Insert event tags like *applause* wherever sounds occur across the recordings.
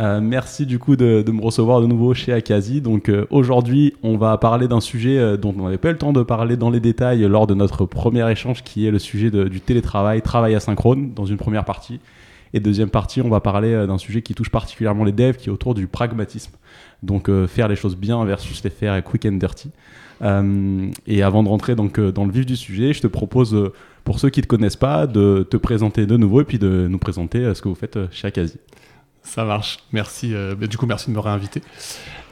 Euh, merci du coup de, me recevoir de nouveau chez Akazi. Donc euh, aujourd'hui, on va parler d'un sujet euh, dont on n'avait pas eu le temps de parler dans les détails lors de notre premier échange, qui est le sujet du télétravail, travail asynchrone, dans une première partie. Et deuxième partie, on va parler d'un sujet qui touche particulièrement les devs, qui est autour du pragmatisme. Donc faire les choses bien versus les faire quick and dirty. et avant de rentrer donc dans le vif du sujet, je te propose, pour ceux qui ne te connaissent pas, de te présenter de nouveau et puis de nous présenter ce que vous faites chez Akazi. Ça marche. Merci. Euh, bah, du coup, merci de me réinviter.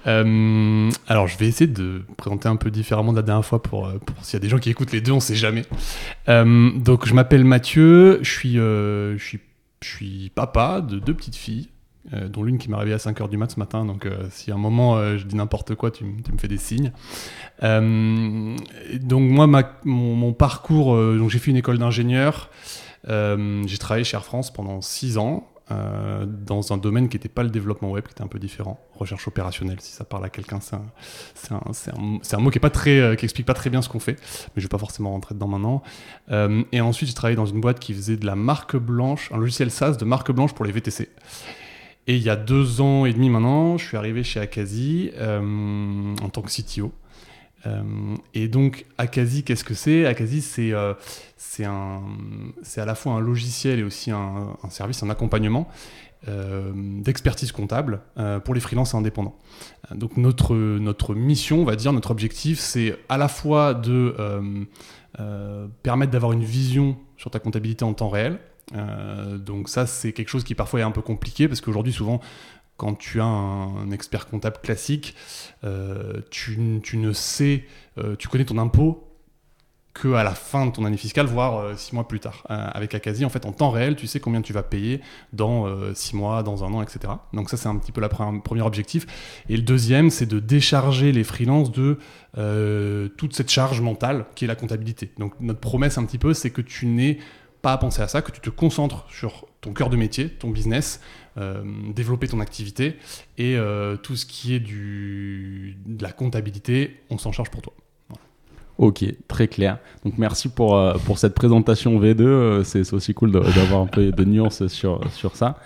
Euh, alors, je vais essayer de présenter un peu différemment de la dernière fois pour, euh, s'il y a des gens qui écoutent les deux, on sait jamais. donc, je m'appelle Mathieu. Je suis, je suis, je suis papa de deux petites filles. dont l'une qui m'a réveillé à 5h du mat ce matin, donc si à un moment je dis n'importe quoi, tu, me fais des signes. donc moi, mon, parcours, donc j'ai fait une école d'ingénieur, j'ai travaillé chez Air France pendant 6 ans, euh, dans un domaine qui n'était pas le développement web, qui était un peu différent. Recherche opérationnelle, si ça parle à quelqu'un, c'est un, mot qui, très, euh, pas très bien ce qu'on fait, mais je ne vais pas forcément rentrer dedans maintenant. Euh, et ensuite, j'ai travaillé dans une boîte qui faisait de la marque blanche, un logiciel SaaS de marque blanche pour les VTC. Et il y a deux ans et demi maintenant, je suis arrivé chez Akazi en tant que CTO. Euh, et donc, Akazi, qu'est-ce que c'est? Akazi, c'est euh, à la fois un logiciel et aussi un, service, un accompagnement euh, d'expertise comptable pour les freelances indépendants. Donc notre, notre mission, on va dire, notre objectif, c'est à la fois de permettre d'avoir une vision sur ta comptabilité en temps réel. donc ça, c'est quelque chose qui parfois est un peu compliqué parce qu'aujourd'hui, souvent, quand tu as un, expert comptable classique, euh, tu, ne sais, euh, tu connais ton impôt que à la fin de ton année fiscale, voire euh, six mois plus tard. avec Akazi, en fait, en temps réel, tu sais combien tu vas payer dans six mois, dans un an, etc. Donc ça, c'est un petit peu le premier objectif. Et le deuxième, c'est de décharger les freelances de toute cette charge mentale qui est la comptabilité. Donc notre promesse un petit peu, c'est que tu n'es pas à penser à ça, que tu te concentres sur ton cœur de métier, ton business, développer ton activité et euh, tout ce qui est du, de la comptabilité, on s'en charge pour toi. Ok, très clair. Donc merci pour, euh, pour cette présentation V2. C'est aussi cool d'avoir un peu de nuances sur, sur ça.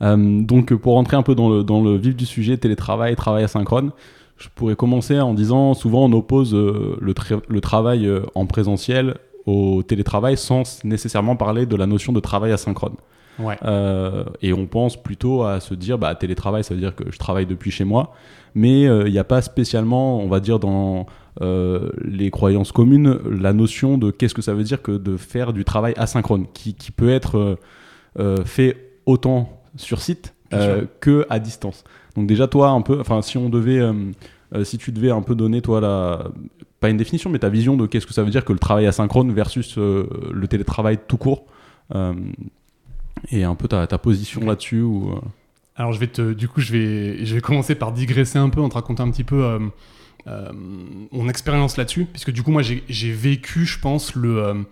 donc pour rentrer un peu dans le, dans le vif du sujet, télétravail, travail asynchrone, je pourrais commencer en disant souvent on oppose le travail en présentiel au télétravail sans nécessairement parler de la notion de travail asynchrone. Euh, et on pense plutôt à se dire, bah, télétravail, ça veut dire que je travaille depuis chez moi, mais euh, il n'y a pas spécialement, on va dire, dans euh, les croyances communes, la notion de qu'est-ce que ça veut dire que de faire du travail asynchrone, qui, qui peut être fait autant sur site que à distance. Donc déjà, toi, un peu, enfin, si on devait, si tu devais un peu donner, toi, la, pas une définition, mais ta vision de qu'est-ce que ça veut dire que le travail asynchrone versus le télétravail tout court et un peu ta, position là-dessus euh, Alors, je vais te, du coup, je vais, je vais commencer par digresser un peu, en te raconter un petit peu euh, euh, mon expérience là-dessus, puisque du coup, moi, j'ai vécu, je pense, le,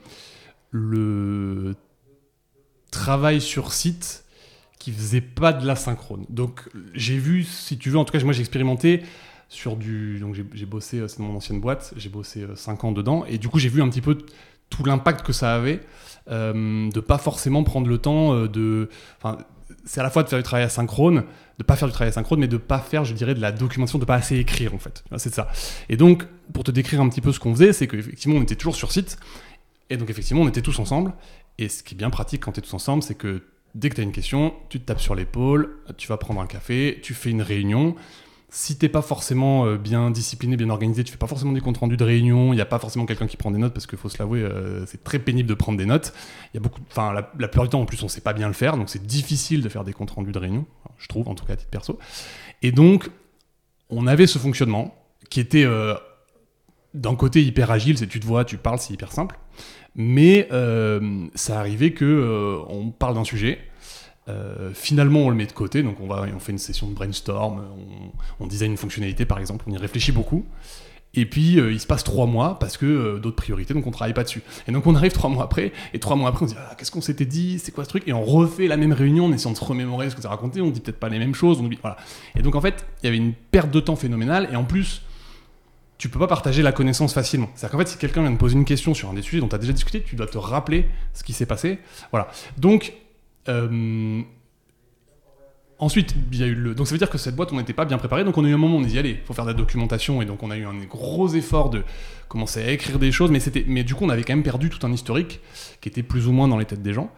le travail sur site qui faisait pas de l'asynchrone. Donc, j'ai vu, si tu veux, en tout cas, moi, j'ai expérimenté sur du. Donc, j'ai bossé, c'est mon ancienne boîte, j'ai bossé 5 ans dedans, et du coup, j'ai vu un petit peu tout l'impact que ça avait euh, de pas forcément prendre le temps euh, de. C'est à la fois de faire du travail asynchrone, de pas faire du travail asynchrone, mais de pas faire, je dirais, de la documentation, de pas assez écrire en fait. C'est ça. Et donc, pour te décrire un petit peu ce qu'on faisait, c'est qu'effectivement, on était toujours sur site, et donc effectivement, on était tous ensemble. Et ce qui est bien pratique quand tu es tous ensemble, c'est que dès que tu as une question, tu te tapes sur l'épaule, tu vas prendre un café, tu fais une réunion si t'es pas forcément euh, bien discipliné, bien organisé, tu fais pas forcément des comptes rendus de réunion, il n'y a pas forcément quelqu'un qui prend des notes parce qu'il faut se l'avouer, euh, c'est très pénible de prendre des notes. Il y a beaucoup, enfin la, plupart du temps en plus on sait pas bien le faire, donc c'est difficile de faire des comptes rendus de réunion, je trouve en tout cas à titre perso. Et donc on avait ce fonctionnement qui était euh, d'un côté hyper agile, c'est tu te vois, tu parles, c'est hyper simple, mais ça arrivait que on parle d'un sujet Euh, finalement, on le met de côté, donc on, va, on fait une session de brainstorm, on, on design une fonctionnalité par exemple, on y réfléchit beaucoup. Et puis euh, il se passe trois mois parce que euh, d'autres priorités, donc on travaille pas dessus. Et donc on arrive trois mois après, et trois mois après on se dit ah, qu'est-ce qu'on s'était dit, c'est quoi ce truc, et on refait la même réunion en essayant de se remémorer ce qu'on s'est raconté, on dit peut-être pas les mêmes choses, on oublie, voilà. Et donc en fait il y avait une perte de temps phénoménale, et en plus tu peux pas partager la connaissance facilement. C'est-à-dire qu'en fait, si quelqu'un vient te poser une question sur un des sujets dont tu as déjà discuté, tu dois te rappeler ce qui s'est passé. Voilà. Donc, euh, ensuite, il y a eu le. Donc, ça veut dire que cette boîte, on n'était pas bien préparé. Donc, on a eu un moment où on dit, allez, il faut faire de la documentation. Et donc, on a eu un gros effort de commencer à écrire des choses. Mais, c'était... mais du coup, on avait quand même perdu tout un historique qui était plus ou moins dans les têtes des gens.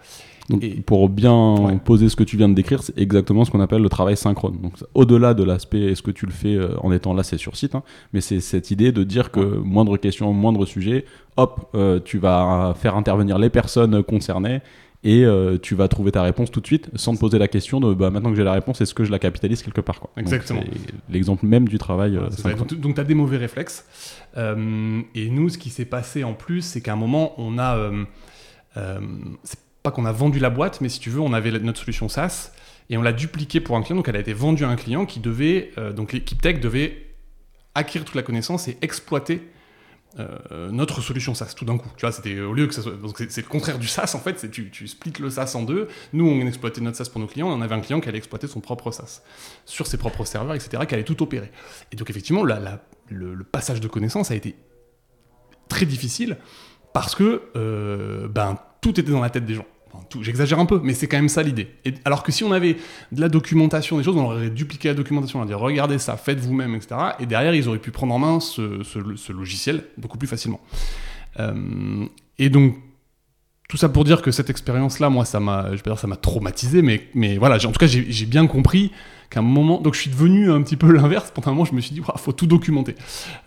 Donc, Et- pour bien Ouais. poser ce que tu viens de décrire, c'est exactement ce qu'on appelle le travail synchrone. Donc, au-delà de l'aspect est-ce que tu le fais euh, en étant là, c'est sur site, hein, mais c'est cette idée de dire que moindre question, moindre sujet, hop, euh, tu vas faire intervenir les personnes concernées et euh, tu vas trouver ta réponse tout de suite sans te poser la question de bah, maintenant que j'ai la réponse, est-ce que je la capitalise quelque part quoi. Exactement. L'exemple même du travail euh, synchrone. Donc, tu as des mauvais réflexes. Euh, et nous, ce qui s'est passé en plus, c'est qu'à un moment, on a. c'est pas qu'on a vendu la boîte, mais si tu veux, on avait notre solution SaaS et on l'a dupliquée pour un client. Donc, elle a été vendue à un client qui devait. donc, l'équipe tech devait acquérir toute la connaissance et exploiter. Euh, notre solution SaaS tout d'un coup. Tu vois, c'était au lieu que c'est le contraire du SaaS en fait, tu, tu splits le SaaS en deux. Nous, on exploitait notre SaaS pour nos clients, on avait un client qui allait exploiter son propre SaaS sur ses propres serveurs, etc., qui allait tout opérer. Et donc, effectivement, le passage de connaissances a été très difficile parce que euh, ben, tout était dans la tête des gens. J'exagère un peu, mais c'est quand même ça l'idée. Alors que si on avait de la documentation, des choses, on aurait dupliqué la documentation, on aurait dit regardez ça, faites vous-même, etc. Et derrière, ils auraient pu prendre en main ce, ce- ce logiciel beaucoup plus facilement. Euh, et donc, tout ça pour dire que cette expérience-là, moi, ça m'a, je vais dire ça m'a traumatisé, mais, mais voilà, en tout cas, j'ai bien compris qu'à un moment, donc je suis devenu un petit peu *laughs* l'inverse. Pendant un moment, je me suis dit, il faut tout documenter.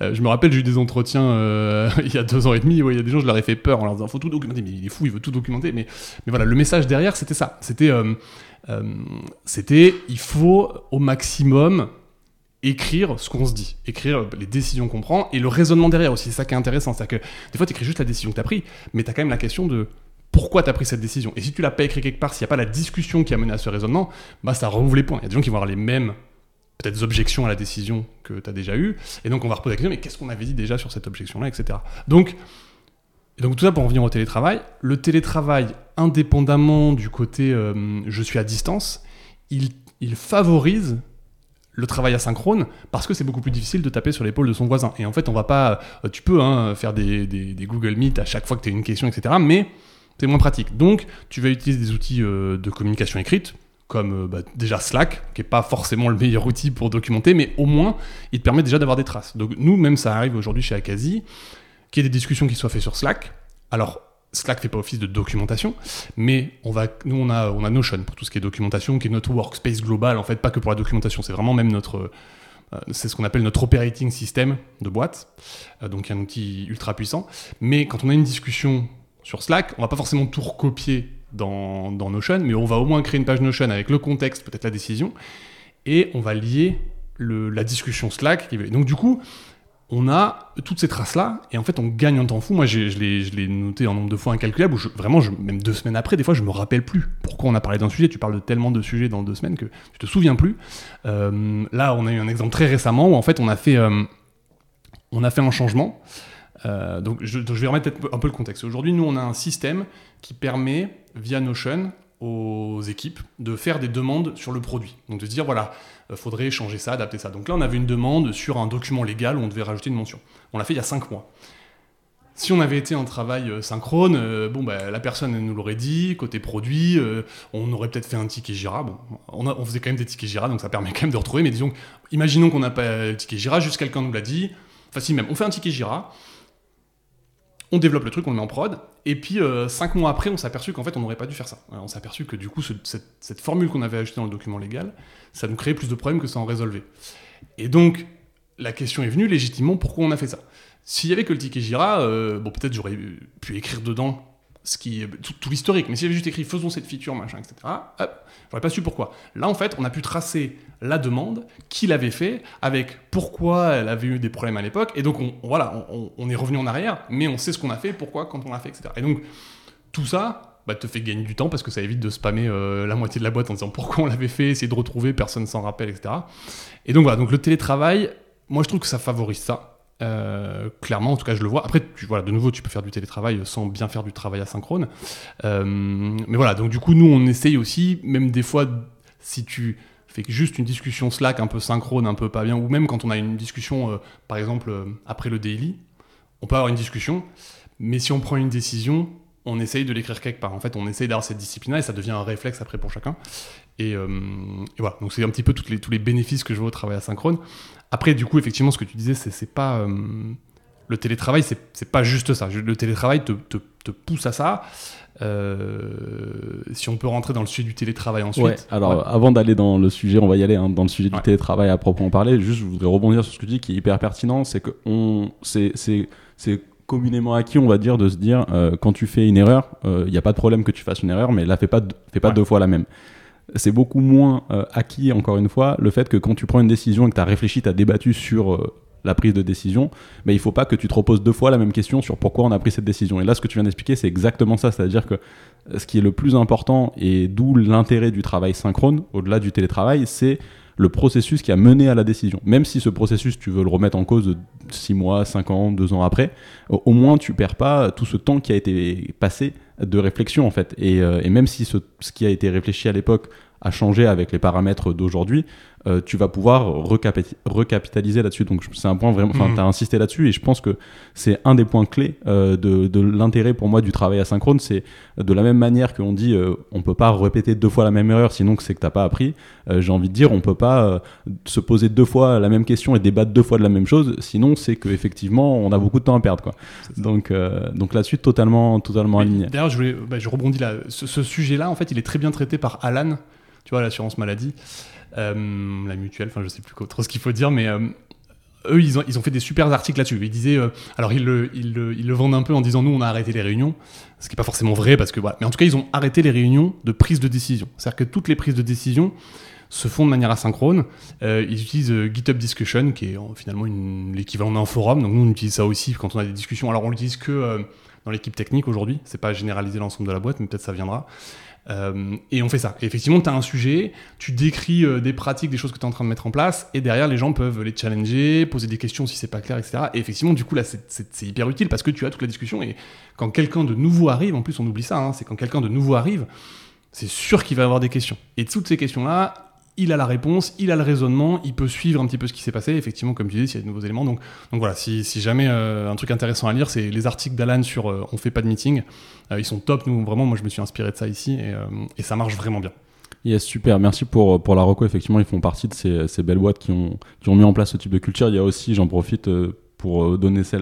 Euh, je me rappelle, j'ai eu des entretiens euh, *laughs* il y a deux ans et demi, où il y a des gens, je leur ai fait peur en leur disant, faut tout documenter, mais il est fou, il veut tout documenter. Mais, mais voilà, le message derrière, c'était ça. C'était, euh, c'était, il faut au maximum écrire ce qu'on se dit, écrire les décisions qu'on prend et le raisonnement derrière aussi. C'est ça qui est intéressant. C'est-à-dire que des fois, tu écris juste la décision que tu as prise, mais tu as quand même la question de pourquoi tu as pris cette décision. Et si tu l'as pas écrit quelque part, s'il n'y a pas la discussion qui a mené à ce raisonnement, bah ça rouvre les points. Il y a des gens qui vont avoir les mêmes peut-être objections à la décision que tu as déjà eue, et donc on va reposer la question, mais qu'est-ce qu'on avait dit déjà sur cette objection-là, etc. Donc, et donc tout ça pour en venir au télétravail. Le télétravail, indépendamment du côté euh, je suis à distance, il, il favorise le travail asynchrone parce que c'est beaucoup plus difficile de taper sur l'épaule de son voisin. Et en fait, on va pas. euh, Tu peux hein, faire des, des- des Google Meet à chaque fois que tu as une question, etc. Mais c'est moins pratique. Donc, tu vas utiliser des outils euh, de communication écrite, comme euh, bah, déjà Slack, qui est pas forcément le meilleur outil pour documenter, mais au moins, il te permet déjà d'avoir des traces. Donc, nous, même ça arrive aujourd'hui chez Akazi, qu'il y ait des discussions qui soient faites sur Slack. Alors, Slack fait pas office de documentation, mais on va, nous, on a, on a Notion pour tout ce qui est documentation, qui est notre workspace global, en fait, pas que pour la documentation, c'est vraiment même notre. euh, c'est ce qu'on appelle notre operating system de boîte, euh, donc un outil ultra puissant. Mais quand on a une discussion sur Slack, on va pas forcément tout recopier dans, Notion, mais on va au moins créer une page Notion avec le contexte, peut-être la décision, et on va lier la discussion Slack. qui Donc du coup, on a toutes ces traces-là, et en fait, on gagne un temps fou. Moi, je l'ai noté en nombre de fois incalculable, où vraiment, même deux semaines après, des fois, je me rappelle plus pourquoi on a parlé d'un sujet. Tu parles de tellement de sujets dans deux semaines que tu te souviens plus. Euh, là, on a eu un exemple très récemment où, en fait, on fait, euh, on a fait un changement. Euh, donc, je, vais remettre un peu le contexte. Aujourd'hui, nous, on a un système qui permet, via Notion, aux équipes de faire des demandes sur le produit. Donc, de se dire, voilà, euh, faudrait changer ça, adapter ça. Donc là, on avait une demande sur un document légal où on devait rajouter une mention. On l'a fait il y a 5 mois. Si on avait été en travail euh, synchrone, bon, bah, la personne nous l'aurait dit, côté produit, on aurait peut-être fait un ticket Jira. Bon, on, faisait quand même des tickets Jira, donc ça permet quand même de retrouver. Mais disons, imaginons qu'on n'a pas le ticket Jira, juste quelqu'un nous l'a dit. Enfin, si même, on fait un ticket Jira, on développe le truc, on le met en prod, et puis euh, cinq mois après, on s'est aperçu qu'en fait, on n'aurait pas dû faire ça. Euh, On s'est aperçu que du coup, ce- cette, cette formule qu'on avait ajoutée dans le document légal, ça nous créait plus de problèmes que ça en résolvait. Et donc, la question est venue légitimement pourquoi on a fait ça? S'il y avait que le ticket Jira, euh, bon, peut-être j'aurais pu écrire dedans tout, l'historique, mais s'il y avait juste écrit faisons cette feature, machin, etc., hop, j'aurais pas su pourquoi. Là, en fait, on a pu tracer la demande, qui l'avait fait, avec pourquoi elle avait eu des problèmes à l'époque, et donc on, voilà, on est revenu en arrière, mais on sait ce qu'on a fait, pourquoi, quand on l'a fait, etc. Et donc, tout ça, bah, te fait gagner du temps parce que ça évite de spammer euh, la moitié de la boîte en disant pourquoi on l'avait fait, essayer de retrouver, personne s'en rappelle, etc. Et donc voilà, donc le télétravail, moi je trouve que ça favorise ça. Euh, clairement, en tout cas, je le vois. Après, tu, voilà, de nouveau, tu peux faire du télétravail sans bien faire du travail asynchrone. Euh, mais voilà, donc du coup, nous, on essaye aussi, même des fois, si tu fais juste une discussion Slack un peu synchrone, un peu pas bien, ou même quand on a une discussion, par exemple, après le daily, on peut avoir une discussion, mais si on prend une décision, on essaye de l'écrire quelque part. En fait, on essaye d'avoir cette discipline-là et ça devient un réflexe après pour chacun. Et, euh, voilà, donc c'est un petit peu toutes les, tous les bénéfices que je vois au travail asynchrone. Après, du coup, effectivement, ce que tu disais, c'est pas. Euh, le télétravail, c'est pas juste ça. Le télétravail te, te, te pousse à ça. Euh, si on peut rentrer dans le sujet du télétravail ensuite. alors avant d'aller dans le sujet, on va y aller hein, dans le sujet du télétravail à proprement parler. Juste, je voudrais rebondir sur ce que tu dis qui est hyper pertinent, c'est que on, c'est communément acquis, on va dire, de se dire euh, quand tu fais une erreur, il n'y a pas de problème que tu fasses une erreur, mais là, fais pas, fais pas deux fois la même. C'est beaucoup moins euh, acquis, encore une fois, le fait que quand tu prends une décision et que tu as réfléchi, tu as débattu sur la prise de décision, mais il faut pas que tu te reposes deux fois la même question sur pourquoi on a pris cette décision. Et là, ce que tu viens d'expliquer, c'est exactement ça. C'est-à-dire que ce qui est le plus important et d'où l'intérêt du travail synchrone, au-delà du télétravail, c'est le processus qui a mené à la décision. Même si ce processus, tu veux le remettre en cause 6 mois, 5 ans, 2 ans après, au moins tu perds pas tout ce temps qui a été passé de réflexion en fait. Et, euh, même si ce, qui a été réfléchi à l'époque a changé avec les paramètres d'aujourd'hui, euh, tu vas pouvoir recapitaliser là-dessus. Donc c'est un point vraiment, enfin mmh. tu as insisté là-dessus et je pense que c'est un des points clés euh, de, l'intérêt pour moi du travail asynchrone, c'est de la même manière qu'on dit euh, on peut pas répéter deux fois la même erreur sinon c'est que t'as pas appris, j'ai envie de dire on peut pas se poser deux fois la même question et débattre deux fois de la même chose, sinon c'est que effectivement on a beaucoup de temps à perdre quoi. Donc, donc là-dessus totalement, totalement aligné. D'ailleurs je, bah, je rebondis là, ce, ce sujet-là en fait il est très bien traité par Alan, tu vois l'assurance maladie. Euh, la mutuelle, enfin je sais plus trop ce qu'il faut dire, mais euh, eux, ils ont, ils ont fait des super articles là-dessus. Ils disaient, euh, alors ils le, ils, le, ils le, vendent un peu en disant nous, on a arrêté les réunions, ce qui n'est pas forcément vrai parce que. Mais en tout cas, ils ont arrêté les réunions de prise de décision. C'est-à-dire que toutes les prises de décision se font de manière asynchrone. ils utilisent GitHub Discussion, qui est finalement l'équivalent d'un forum. Donc nous, on utilise ça aussi quand on a des discussions. Alors on l'utilise que dans l'équipe technique aujourd'hui. C'est pas généralisé l'ensemble de la boîte, mais peut-être ça viendra. Euh, et on fait ça. Et effectivement, tu as un sujet, tu décris euh, des pratiques, des choses que tu es en train de mettre en place, et derrière, les gens peuvent les challenger, poser des questions si c'est pas clair, etc. Et effectivement, du coup, là, c'est hyper utile parce que tu as toute la discussion. Et quand quelqu'un de nouveau arrive, en plus, on oublie ça, hein, c'est quand quelqu'un de nouveau arrive, c'est sûr qu'il va avoir des questions. Et toutes ces questions-là, il a la réponse, il a le raisonnement, il peut suivre un petit peu ce qui s'est passé, effectivement, comme tu dis, s'il y a de nouveaux éléments. Donc, voilà, si, jamais euh, un truc intéressant à lire, c'est les articles d'Alan sur euh, On fait pas de meeting. Euh, ils sont top, nous, vraiment, moi je me suis inspiré de ça ici et, ça marche vraiment bien. Super, merci pour, pour la reco. Effectivement, ils font partie de ces, belles boîtes qui ont, qui ont mis en place ce type de culture. Il y a aussi, j'en profite pour donner ce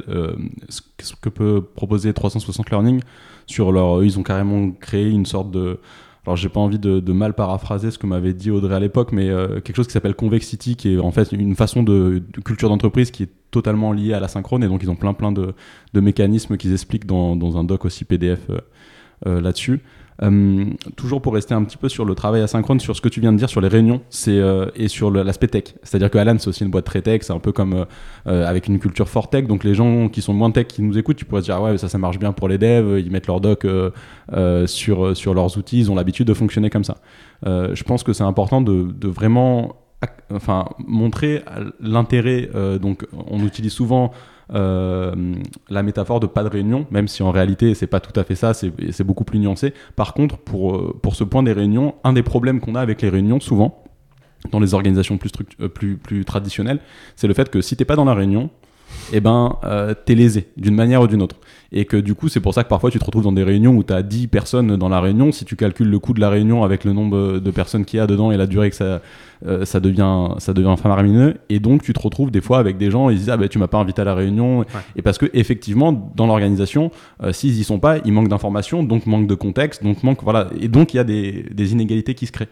que peut proposer 360 Learning. Sur leur, ils ont carrément créé une sorte de alors j'ai pas envie de, mal paraphraser ce que m'avait dit Audrey à l'époque, mais euh, quelque chose qui s'appelle Convexity, qui est en fait une façon de, culture d'entreprise qui est totalement liée à la synchrone, et donc ils ont plein plein de, mécanismes qu'ils expliquent dans, dans, un doc aussi PDF euh, euh, là-dessus. Euh, toujours pour rester un petit peu sur le travail asynchrone, sur ce que tu viens de dire sur les réunions c'est euh, et sur l'aspect tech. C'est-à-dire que Alan, c'est aussi une boîte très tech, c'est un peu comme euh, avec une culture fort tech. Donc les gens qui sont moins tech, qui nous écoutent, tu pourrais se dire ah ouais, ça, ça marche bien pour les devs, ils mettent leur doc sur, sur leurs outils, ils ont l'habitude de fonctionner comme ça. je pense que c'est important de, de vraiment enfin, montrer l'intérêt. donc on utilise souvent la métaphore de pas de réunion, même si en réalité c'est pas tout à fait ça, c'est beaucoup plus nuancé. Par contre, pour, euh, pour ce point des réunions, un des problèmes qu'on a avec les réunions souvent, dans les organisations plus, euh, traditionnelles, c'est le fait que si t'es pas dans la réunion, eh ben, euh, t'es lésé d'une manière ou d'une autre. Et que du coup, c'est pour ça que parfois tu te retrouves dans des réunions où tu as 10 personnes dans la réunion. Si tu calcules le coût de la réunion avec le nombre de personnes qu'il y a dedans et la durée que ça, euh, ça devient, ça devient faramineux. Et donc, tu te retrouves des fois avec des gens, ils disent Ah ben, tu m'as pas invité à la réunion. Et parce que, effectivement, dans l'organisation, euh, s'ils y sont pas, il manque d'informations, donc manque de contexte, donc manque, voilà. Et donc, il y a des, des inégalités qui se créent.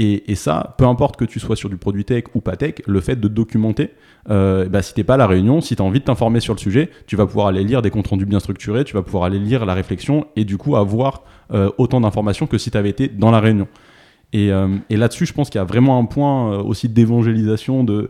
Et, ça, peu importe que tu sois sur du produit tech ou pas tech, le fait de documenter, euh, bah, si pas à la réunion, si tu as envie de t'informer sur le sujet, tu vas pouvoir aller lire des comptes rendus bien structurés, tu vas pouvoir aller lire la réflexion et du coup avoir euh, autant d'informations que si tu avais été dans la réunion. Et, euh, et là-dessus, je pense qu'il y a vraiment un point euh, aussi d'évangélisation, de,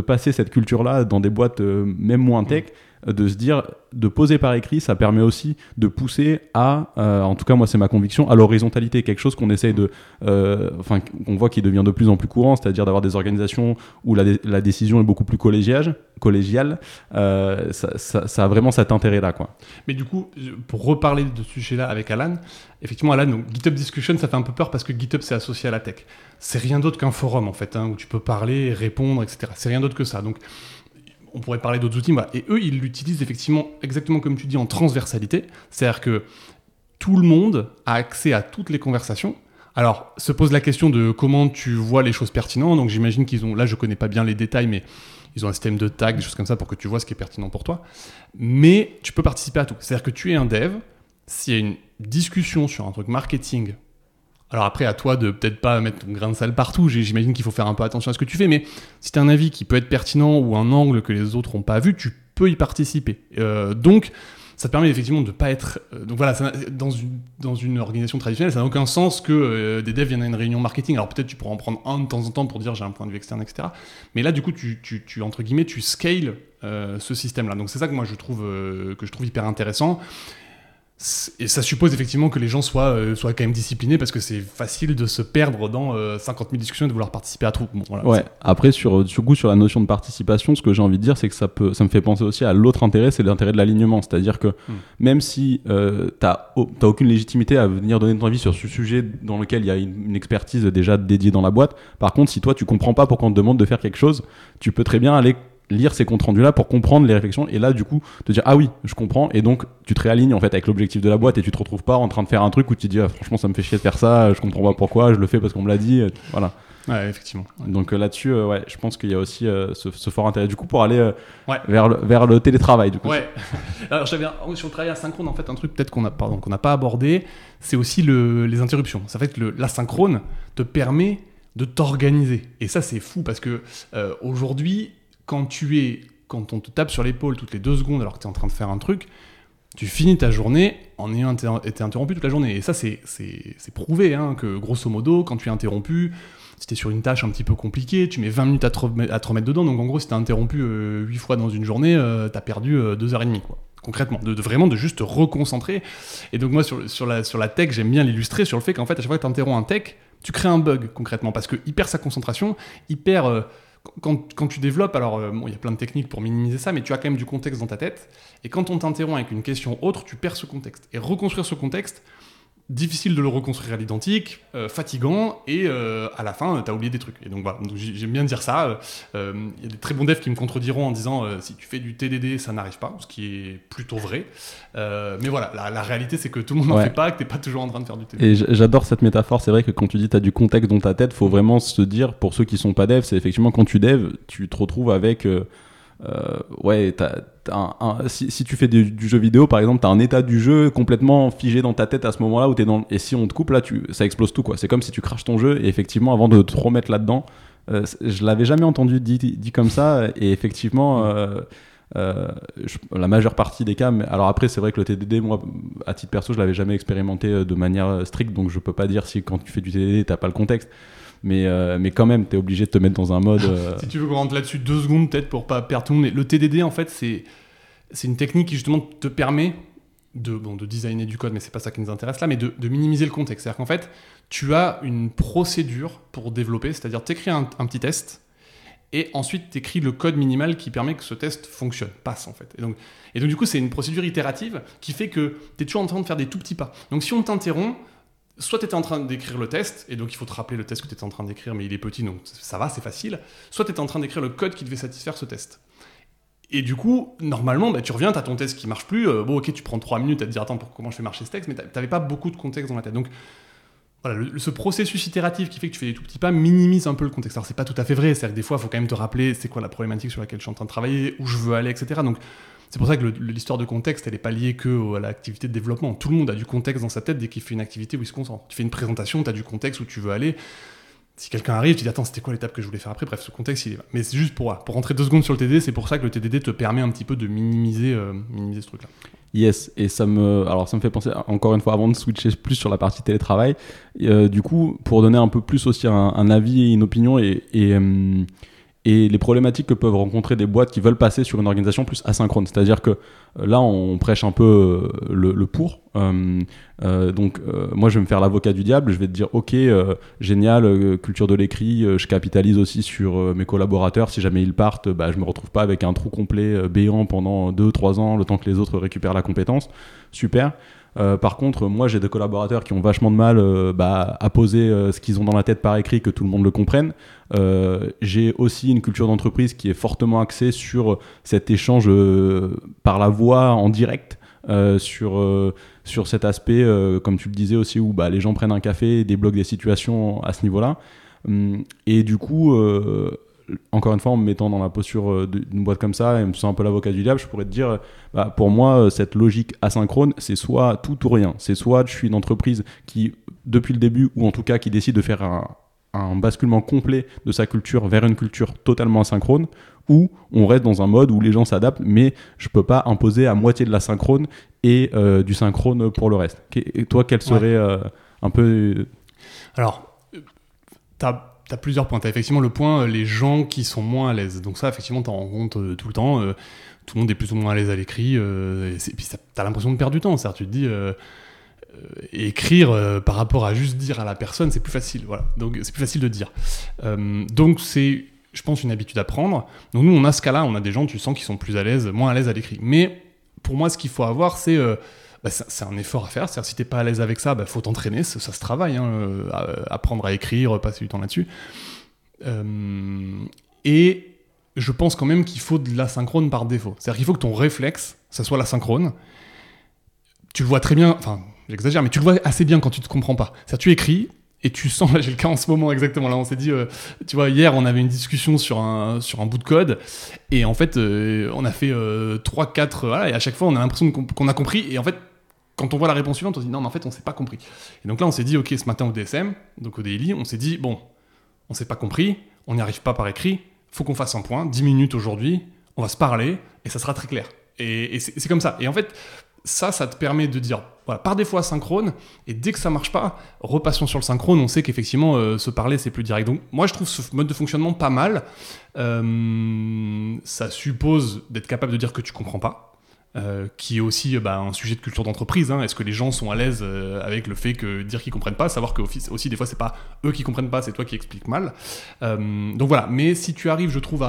passer cette culture-là dans des boîtes même moins tech. De se dire, de poser par écrit, ça permet aussi de pousser à, euh, en tout cas moi c'est ma conviction, à l'horizontalité, quelque chose qu'on essaye de, euh, enfin on voit qui devient de plus en plus courant, c'est-à-dire d'avoir des organisations où la, la, décision est beaucoup plus collégiale, euh, ça, a vraiment cet intérêt-là. quoi. Mais du coup, pour reparler de ce sujet-là avec Alan, effectivement Alan, GitHub Discussion, ça fait un peu peur parce que GitHub c'est associé à la tech. C'est rien d'autre qu'un forum en fait, hein, où tu peux parler, répondre, etc. C'est rien d'autre que ça. Donc on pourrait parler d'autres outils, et eux, ils l'utilisent effectivement exactement comme tu dis en transversalité, c'est-à-dire que tout le monde a accès à toutes les conversations. Alors, se pose la question de comment tu vois les choses pertinentes. Donc, j'imagine qu'ils ont, là, je connais pas bien les détails, mais ils ont un système de tag, des choses comme ça pour que tu vois ce qui est pertinent pour toi. Mais tu peux participer à tout. C'est-à-dire que tu es un dev, s'il y a une discussion sur un truc marketing alors après, à toi de peut-être pas mettre ton grain de sel partout. J'imagine qu'il faut faire un peu attention à ce que tu fais, mais si tu as un avis qui peut être pertinent ou un angle que les autres n'ont pas vu, tu peux y participer. Euh, donc, ça te permet effectivement de ne pas être. Euh, donc voilà, dans, une, organisation traditionnelle, ça n'a aucun sens que euh, des devs viennent à une réunion marketing. Alors peut-être tu pourras en prendre un de temps en temps pour dire j'ai un point de vue externe, etc. Mais là, du coup, tu, tu, tu entre guillemets, tu scales ce système-là. Donc c'est ça que moi je trouve, que je trouve hyper intéressant. Et ça suppose effectivement que les gens soient, euh, soient quand même disciplinés parce que c'est facile de se perdre dans 50 euh, 000 discussions et de vouloir participer à tout. ouais. Après, sur, sur, coup, sur la notion de participation, ce que j'ai envie de dire, c'est que ça, peut, ça me fait penser aussi à l'autre intérêt, c'est l'intérêt de l'alignement. C'est-à-dire que hmm. même si euh, tu n'as aucune légitimité à venir donner ton avis sur ce sujet dans lequel il y a une, une, expertise déjà dédiée dans la boîte, par contre, si toi tu comprends pas pourquoi on te demande de faire quelque chose, tu peux très bien aller lire ces comptes rendus là pour comprendre les réflexions et là du coup te dire ah oui je comprends et donc tu te réalignes en fait avec l'objectif de la boîte et tu te retrouves pas en train de faire un truc où tu te dis ah, franchement ça me fait chier de faire ça je comprends pas pourquoi je le fais parce qu'on me l'a dit voilà. Ouais effectivement. Donc euh, là-dessus euh, ouais je pense qu'il y a aussi euh, ce, fort intérêt du coup pour aller vers le vers le télétravail du coup. Ouais. *laughs* Alors j'avais sur le travail asynchrone en fait un truc peut-être qu'on a pardon qu'on n'a pas abordé c'est aussi le, les interruptions. Ça fait que l'asynchrone te permet de t'organiser. Et ça c'est fou parce que aujourd'hui quand tu es, quand on te tape sur l'épaule toutes les deux secondes alors que tu es en train de faire un truc, tu finis ta journée en ayant été interrompu toute la journée. Et ça, c'est prouvé, hein, que grosso modo, quand tu es interrompu, si tu es sur une tâche un petit peu compliquée, tu mets 20 minutes à te, remettre dedans. Donc en gros, si tu es interrompu euh, 8 fois dans une journée, euh, tu as perdu 2h30. Euh, quoi concrètement, de, vraiment de juste te reconcentrer. Et donc moi sur, sur, la, sur la tech, j'aime bien l'illustrer sur le fait qu'en fait à chaque fois que tu interromps un tech, tu crées un bug concrètement parce qu'il perd sa concentration, il perd quand, tu développes, alors euh, il y a plein de techniques pour minimiser ça, mais tu as quand même du contexte dans ta tête. Et quand on t'interrompt avec une question autre, tu perds ce contexte. Et reconstruire ce contexte, difficile de le reconstruire à l'identique, euh, fatigant, et euh, à la fin, tu as oublié des trucs. Et donc voilà, j'aime bien dire ça. Il y a des très bons devs qui me contrediront en disant si tu fais du TDD, ça n'arrive pas, ce qui est plutôt vrai. mais voilà, la, réalité, c'est que tout le monde n'en fait pas, que tu n'es pas toujours en train de faire du TDD. Et j'adore cette métaphore. C'est vrai que quand tu dis tu as du contexte dans ta tête, faut vraiment se dire, pour ceux qui sont pas devs, c'est effectivement quand tu dev, tu te retrouves avec. Euh, ouais, si, tu fais du, jeu vidéo, par exemple, tu as un état du jeu complètement figé dans ta tête à ce moment-là où tu es dans. Et si on te coupe, là, ça explose tout, quoi. C'est comme si tu craches ton jeu et effectivement, avant de te remettre là-dedans, euh, je l'avais jamais entendu dit, comme ça et effectivement. Euh, la majeure partie des cas, mais alors après c'est vrai que le TDD, moi à titre perso, je l'avais jamais expérimenté de manière stricte, donc je peux pas dire si quand tu fais du TDD, t'as pas le contexte. Mais, euh, mais quand même, tu es obligé de te mettre dans un mode. Euh, *laughs* si tu veux qu'on rentre là-dessus deux secondes, peut-être pour pas perdre tout le monde. Le TDD, en fait, c'est une technique qui justement te permet de, bon, de designer du code, mais c'est pas ça qui nous intéresse là, mais de, minimiser le contexte. C'est-à-dire qu'en fait, tu as une procédure pour développer, c'est-à-dire tu écris un, petit test, et ensuite tu écris le code minimal qui permet que ce test fonctionne, passe en fait. Et donc, et donc du coup, c'est une procédure itérative qui fait que tu es toujours en train de faire des tout petits pas. Donc si on t'interrompt, soit tu étais en train d'écrire le test, et donc il faut te rappeler le test que tu étais en train d'écrire, mais il est petit, donc ça va, c'est facile. Soit tu étais en train d'écrire le code qui devait satisfaire ce test. Et du coup, normalement, bah, tu reviens, tu as ton test qui marche plus. Euh, bon, ok, tu prends 3 minutes à te dire, attends, pour comment je fais marcher ce texte, mais tu n'avais pas beaucoup de contexte dans la tête. Donc, voilà, ce processus itératif qui fait que tu fais des tout petits pas minimise un peu le contexte. Alors, c'est pas tout à fait vrai. C'est-à-dire que des fois, il faut quand même te rappeler c'est quoi la problématique sur laquelle je suis en train de travailler, où je veux aller, etc. Donc, c'est pour ça que l'histoire de contexte, elle n'est pas liée que à l'activité de développement. Tout le monde a du contexte dans sa tête dès qu'il fait une activité où il se concentre. Tu fais une présentation, tu as du contexte où tu veux aller. Si quelqu'un arrive, tu dis attends, c'était quoi l'étape que je voulais faire après? Bref, ce contexte, il est Mais c'est juste pour, pour rentrer deux secondes sur le TDD, c'est pour ça que le TDD te permet un petit peu de minimiser, euh, minimiser ce truc-là. Yes, et ça me, alors ça me fait penser, encore une fois, avant de switcher plus sur la partie télétravail, euh, du coup, pour donner un peu plus aussi un, avis et une opinion et, euh, et les problématiques que peuvent rencontrer des boîtes qui veulent passer sur une organisation plus asynchrone. C'est-à-dire que euh, là, on prêche un peu euh, le, pour. Euh, donc, moi, je vais me faire l'avocat du diable. Je vais te dire, ok, génial, culture de l'écrit. je capitalise aussi sur mes collaborateurs. Si jamais ils partent, bah, je me retrouve pas avec un trou complet béant pendant 2-3 ans, le temps que les autres récupèrent la compétence. Super. Euh, par contre, moi, j'ai des collaborateurs qui ont vachement de mal euh, bah, à poser euh, ce qu'ils ont dans la tête par écrit, que tout le monde le comprenne. j'ai aussi une culture d'entreprise qui est fortement axée sur cet échange par la voix en direct. sur, sur cet aspect, comme tu le disais aussi, où bah, les gens prennent un café débloquent des situations à ce niveau-là. Hum, et du coup, encore une fois, en me mettant dans la posture euh, d'une boîte comme ça et me sentant un peu l'avocat du diable, je pourrais te dire, bah, pour moi, euh, cette logique asynchrone, c'est soit tout ou rien. C'est soit je suis une entreprise qui, depuis le début, ou en tout cas qui décide de faire un, basculement complet de sa culture vers une culture totalement asynchrone, ou on reste dans un mode où les gens s'adaptent, mais je peux pas imposer à moitié de la synchrone et euh, du synchrone pour le reste. Et toi, quel serait un peu... Alors, tu as tu as plusieurs points. Tu as effectivement le point, euh, les gens qui sont moins à l'aise. Donc ça, effectivement, tu en rends compte euh, tout le temps. Euh, tout le monde est plus ou moins à l'aise à l'écrit. et, puis tu as l'impression de perdre du temps. C'est-à-dire, tu te dis, écrire par rapport à juste dire à la personne, c'est plus facile. Voilà. Donc c'est plus facile de dire. donc c'est, je pense, une habitude à prendre. Donc nous, on a ce cas-là. On a des gens, tu sens, qui sont plus à l'aise, moins à l'aise à l'écrit. Mais pour moi, ce qu'il faut avoir, c'est bah, c'est un effort à faire. C'est-à-dire, si t'es pas à l'aise avec ça, bah, faut t'entraîner, ça, se travaille, hein, euh, apprendre à écrire, passer du temps là-dessus. Euh, et je pense quand même qu'il faut de l'asynchrone par défaut. C'est-à-dire qu'il faut que ton réflexe, ça soit l'asynchrone. Tu le vois très bien, enfin, j'exagère, mais tu le vois assez bien quand tu te comprends pas. C'est-à-dire, tu écris, et tu sens, *laughs* là j'ai le cas en ce moment exactement, là on s'est dit, euh, tu vois, hier on avait une discussion sur un, sur un bout de code, et en fait on a fait 3-4, voilà, et à chaque fois on a l'impression qu'on a compris, et en fait quand on voit la réponse suivante, on se dit non, mais en fait, on s'est pas compris. Et donc là, on s'est dit, ok, ce matin au DSM, donc au DLI, on s'est dit, bon, on s'est pas compris, on n'y arrive pas par écrit, faut qu'on fasse un point, 10 minutes aujourd'hui, on va se parler, et ça sera très clair. Et, c'est comme ça. Et en fait, ça, ça te permet de dire, voilà, par défaut synchrone, et dès que ça marche pas, repassons sur le synchrone, on sait qu'effectivement, euh, se parler, c'est plus direct. Donc moi, je trouve ce mode de fonctionnement pas mal. Euh, ça suppose d'être capable de dire que tu comprends pas. Euh, qui est aussi bah, un sujet de culture d'entreprise. Hein. Est-ce que les gens sont à l'aise avec le fait que dire qu'ils comprennent pas, savoir que aussi des fois c'est pas eux qui comprennent pas, c'est toi qui expliques mal. Donc voilà. Mais si tu arrives, je trouve,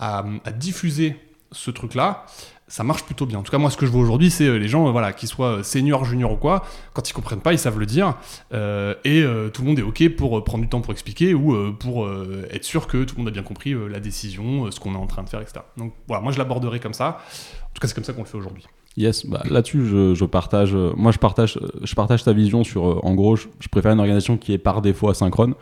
à, diffuser ce truc-là, ça marche plutôt bien. En tout cas, moi, ce que je vois aujourd'hui, c'est les gens, voilà, qu'ils soient seniors, juniors ou quoi, quand ils comprennent pas, ils savent le dire, et tout le monde est ok pour prendre du temps pour expliquer ou pour être sûr que tout le monde a bien compris la décision, ce qu'on est en train de faire, etc. Donc voilà, moi je l'aborderai comme ça. En tout cas, c'est comme ça qu'on le fait aujourd'hui. Yes, bah, là-dessus, je, partage. Euh, moi, je partage, je partage ta vision sur. Euh, en gros, je, préfère une organisation qui est par défaut asynchrone.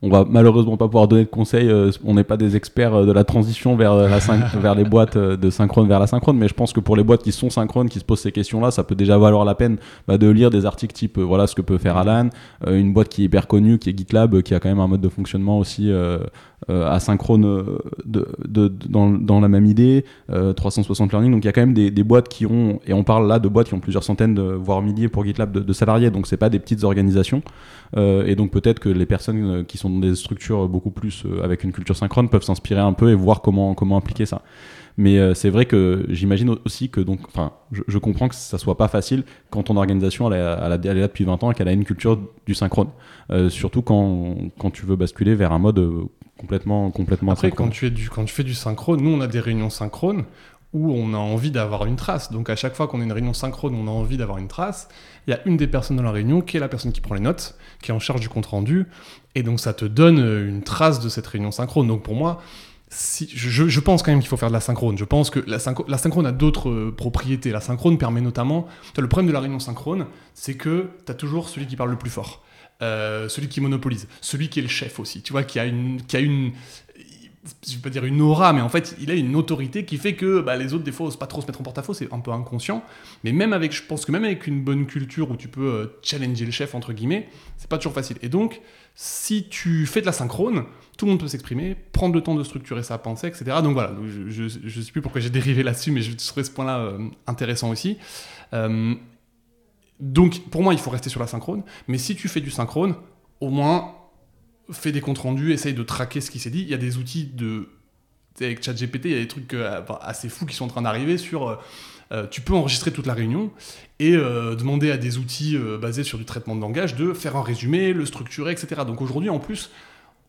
On va malheureusement pas pouvoir donner de conseils. Euh, on n'est pas des experts de la transition vers, la *laughs* vers les boîtes de synchrone vers la synchrone, mais je pense que pour les boîtes qui sont synchrones, qui se posent ces questions-là, ça peut déjà valoir la peine bah, de lire des articles type voilà ce que peut faire Alan, une boîte qui est hyper connue, qui est GitLab, qui a quand même un mode de fonctionnement aussi euh, asynchrone euh, de, dans, la même idée, 360 euh, Learning. Donc il y a quand même des, boîtes qui ont, et on parle là de boîtes qui ont plusieurs centaines, voire milliers pour GitLab de, salariés, donc c'est pas des petites organisations. et donc peut-être que les personnes qui sont dans des structures beaucoup plus avec une culture synchrone peuvent s'inspirer un peu et voir comment, comment appliquer ça. Mais c'est vrai que j'imagine aussi que donc, je, comprends que ça soit pas facile quand ton organisation elle est là depuis 20 ans et qu'elle a une culture du synchrone. surtout quand, quand tu veux basculer vers un mode complètement, complètement. Après, quand tu, es du, quand tu fais du synchrone, nous on a des réunions synchrones où on a envie d'avoir une trace. Donc à chaque fois qu'on a une réunion synchrone, on a envie d'avoir une trace. Il y a une des personnes dans la réunion qui est la personne qui prend les notes, qui est en charge du compte rendu, et donc ça te donne une trace de cette réunion synchrone. Donc pour moi, si, je, je, pense quand même qu'il faut faire de la synchrone. Je pense que la, la synchrone a d'autres euh, propriétés. La synchrone permet notamment. Le problème de la réunion synchrone, c'est que tu as toujours celui qui parle le plus fort. Euh, celui qui monopolise, celui qui est le chef aussi, tu vois, qui a une, qui a une, je vais pas dire une aura, mais en fait, il a une autorité qui fait que bah, les autres, des fois, osent pas trop se mettre en porte-à-faux, c'est un peu inconscient. Mais même avec, je pense que même avec une bonne culture où tu peux euh, challenger le chef, entre guillemets, c'est pas toujours facile. Et donc, si tu fais de la synchrone, tout le monde peut s'exprimer, prendre le temps de structurer sa pensée, etc. Donc voilà, je, ne sais plus pourquoi j'ai dérivé là-dessus, mais je trouvais ce point-là euh, intéressant aussi. Donc, pour moi, il faut rester sur la synchrone. Mais si tu fais du synchrone, au moins, fais des comptes rendus, essaye de traquer ce qui s'est dit. Il y a des outils de avec ChatGPT, il y a des trucs euh, assez fous qui sont en train d'arriver sur. Euh, euh, tu peux enregistrer toute la réunion et demander à des outils basés sur du traitement de langage de faire un résumé, le structurer, etc. Donc aujourd'hui, en plus,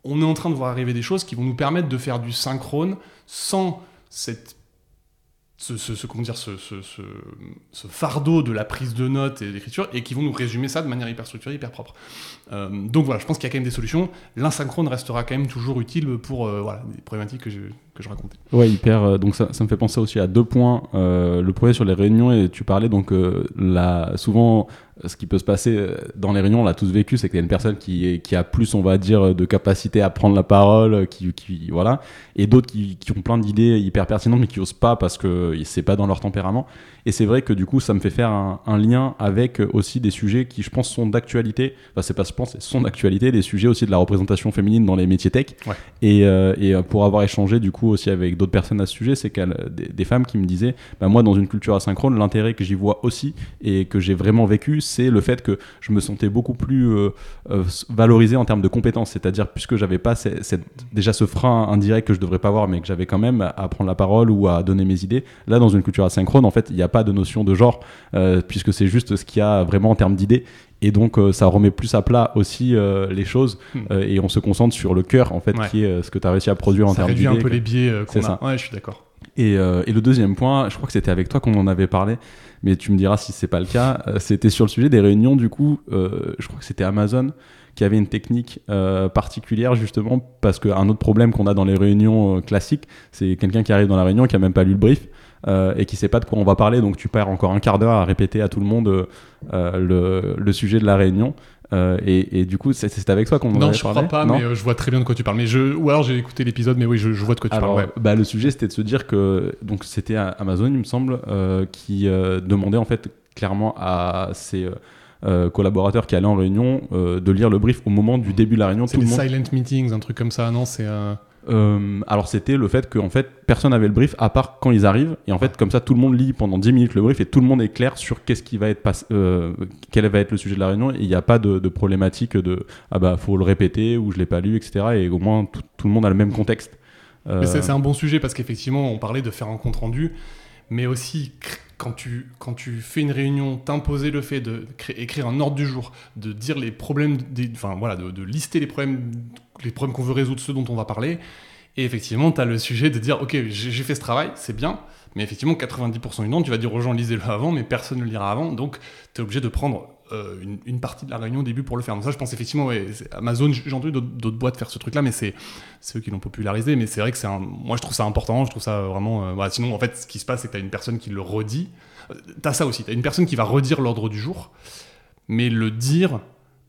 on est en train de voir arriver des choses qui vont nous permettre de faire du synchrone sans cette ce, ce, comment dire, ce, ce, fardeau de la prise de notes et d'écriture et qui vont nous résumer ça de manière hyper structurée, hyper propre. Euh, donc voilà, je pense qu'il y a quand même des solutions. L'insynchrone restera quand même toujours utile pour euh, voilà, les problématiques que je, que je racontais. Ouais, hyper. Euh, donc ça, me fait penser aussi à deux points. le premier sur les réunions, et tu parlais donc là, souvent ce qui peut se passer euh, dans les réunions, on l'a tous vécu, c'est qu'il y a une personne qui, qui a plus, on va dire, de capacité à prendre la parole, qui, qui voilà, et d'autres qui, qui, ont plein d'idées hyper pertinentes, mais qui osent pas parce que c'est pas dans leur tempérament. Et c'est vrai que du coup, ça me fait faire un, lien avec aussi des sujets qui, je pense, sont d'actualité. Enfin, c'est pas, pense, sont d'actualité, des sujets aussi de la représentation féminine dans les métiers tech. Ouais. Et, euh, et, euh, pour avoir échangé du coup aussi avec d'autres personnes à ce sujet, c'est qu'il des, des, femmes qui me disaient, bah, moi, dans une culture asynchrone, l'intérêt que j'y vois aussi et que j'ai vraiment vécu, c'est le fait que je me sentais beaucoup plus euh, euh, valorisé en termes de compétences. C'est-à-dire, puisque j'avais pas cette, déjà ce frein indirect que je devrais pas avoir, mais que j'avais quand même à prendre la parole ou à donner mes idées. Là, dans une culture asynchrone, en fait, il n'y a pas de notion de genre, puisque c'est juste ce qu'il y a vraiment en termes d'idées. Et donc, ça remet plus à plat aussi les choses hmm. et on se concentre sur le cœur, en fait, qui est ce que tu as réussi à produire en termes d'idées. Ça réduit un peu les biais qu'on a. Ça. Ouais, je suis d'accord. Et, et, le deuxième point, je crois que c'était avec toi qu'on en avait parlé, mais tu me diras si c'est pas le cas. Euh, c'était sur le sujet des réunions, du coup, euh, je crois que c'était Amazon qui avait une technique euh, particulière justement parce qu'un autre problème qu'on a dans les réunions classiques, c'est quelqu'un qui arrive dans la réunion qui a même pas lu le brief. Et qui sait pas de quoi on va parler, donc tu perds encore un quart d'heure à répéter à tout le monde le, le, sujet de la réunion. Euh, et, et, du coup, c'est avec toi qu'on en Non, je crois pas, mais euh, je vois très bien de quoi tu parles. Mais je, ou alors j'ai écouté l'épisode, mais oui, je, je, vois de quoi tu alors, parles. Ouais. Bah, le sujet, c'était de se dire que donc c'était Amazon, il me semble, euh, qui euh, demandait en fait clairement à ses collaborateurs qui allaient en réunion de lire le brief au moment du début de la réunion. C'est des silent meetings, un truc comme ça, non C'est euh, alors c'était le fait que en fait personne n'avait le brief à part quand ils arrivent. Et en fait comme ça tout le monde lit pendant 10 minutes le brief et tout le monde est clair sur qu'est-ce qui va être euh, quel va être le sujet de la réunion. Et il n'y a pas de, problématique de ah bah faut le répéter ou je l'ai pas lu etc et au moins tout, le monde a le même contexte. Euh... C'est un bon sujet parce qu'effectivement on parlait de faire un compte rendu. Mais aussi quand tu, quand tu fais une réunion, t'imposer le fait de écrire un ordre du jour, de dire les problèmes, enfin voilà, de lister les problèmes les problèmes qu'on veut résoudre, ceux dont on va parler. Et effectivement, tu as le sujet de dire, OK, j'ai fait ce travail, c'est bien, mais effectivement, 90% du temps, tu vas dire aux gens, lisez-le avant, mais personne ne le lira avant. Donc, tu es obligé de prendre euh, une, partie de la réunion au début pour le faire. Donc ça, je pense effectivement, ouais, Amazon, j'ai entendu d'autres boîtes faire ce truc-là, mais c'est eux qui l'ont popularisé. Mais c'est vrai que c'est un... Moi, je trouve ça important, je trouve ça vraiment... Euh, sinon, en fait, ce qui se passe, c'est que tu as une personne qui le redit. Tu as ça aussi, tu as une personne qui va redire l'ordre du jour, mais le dire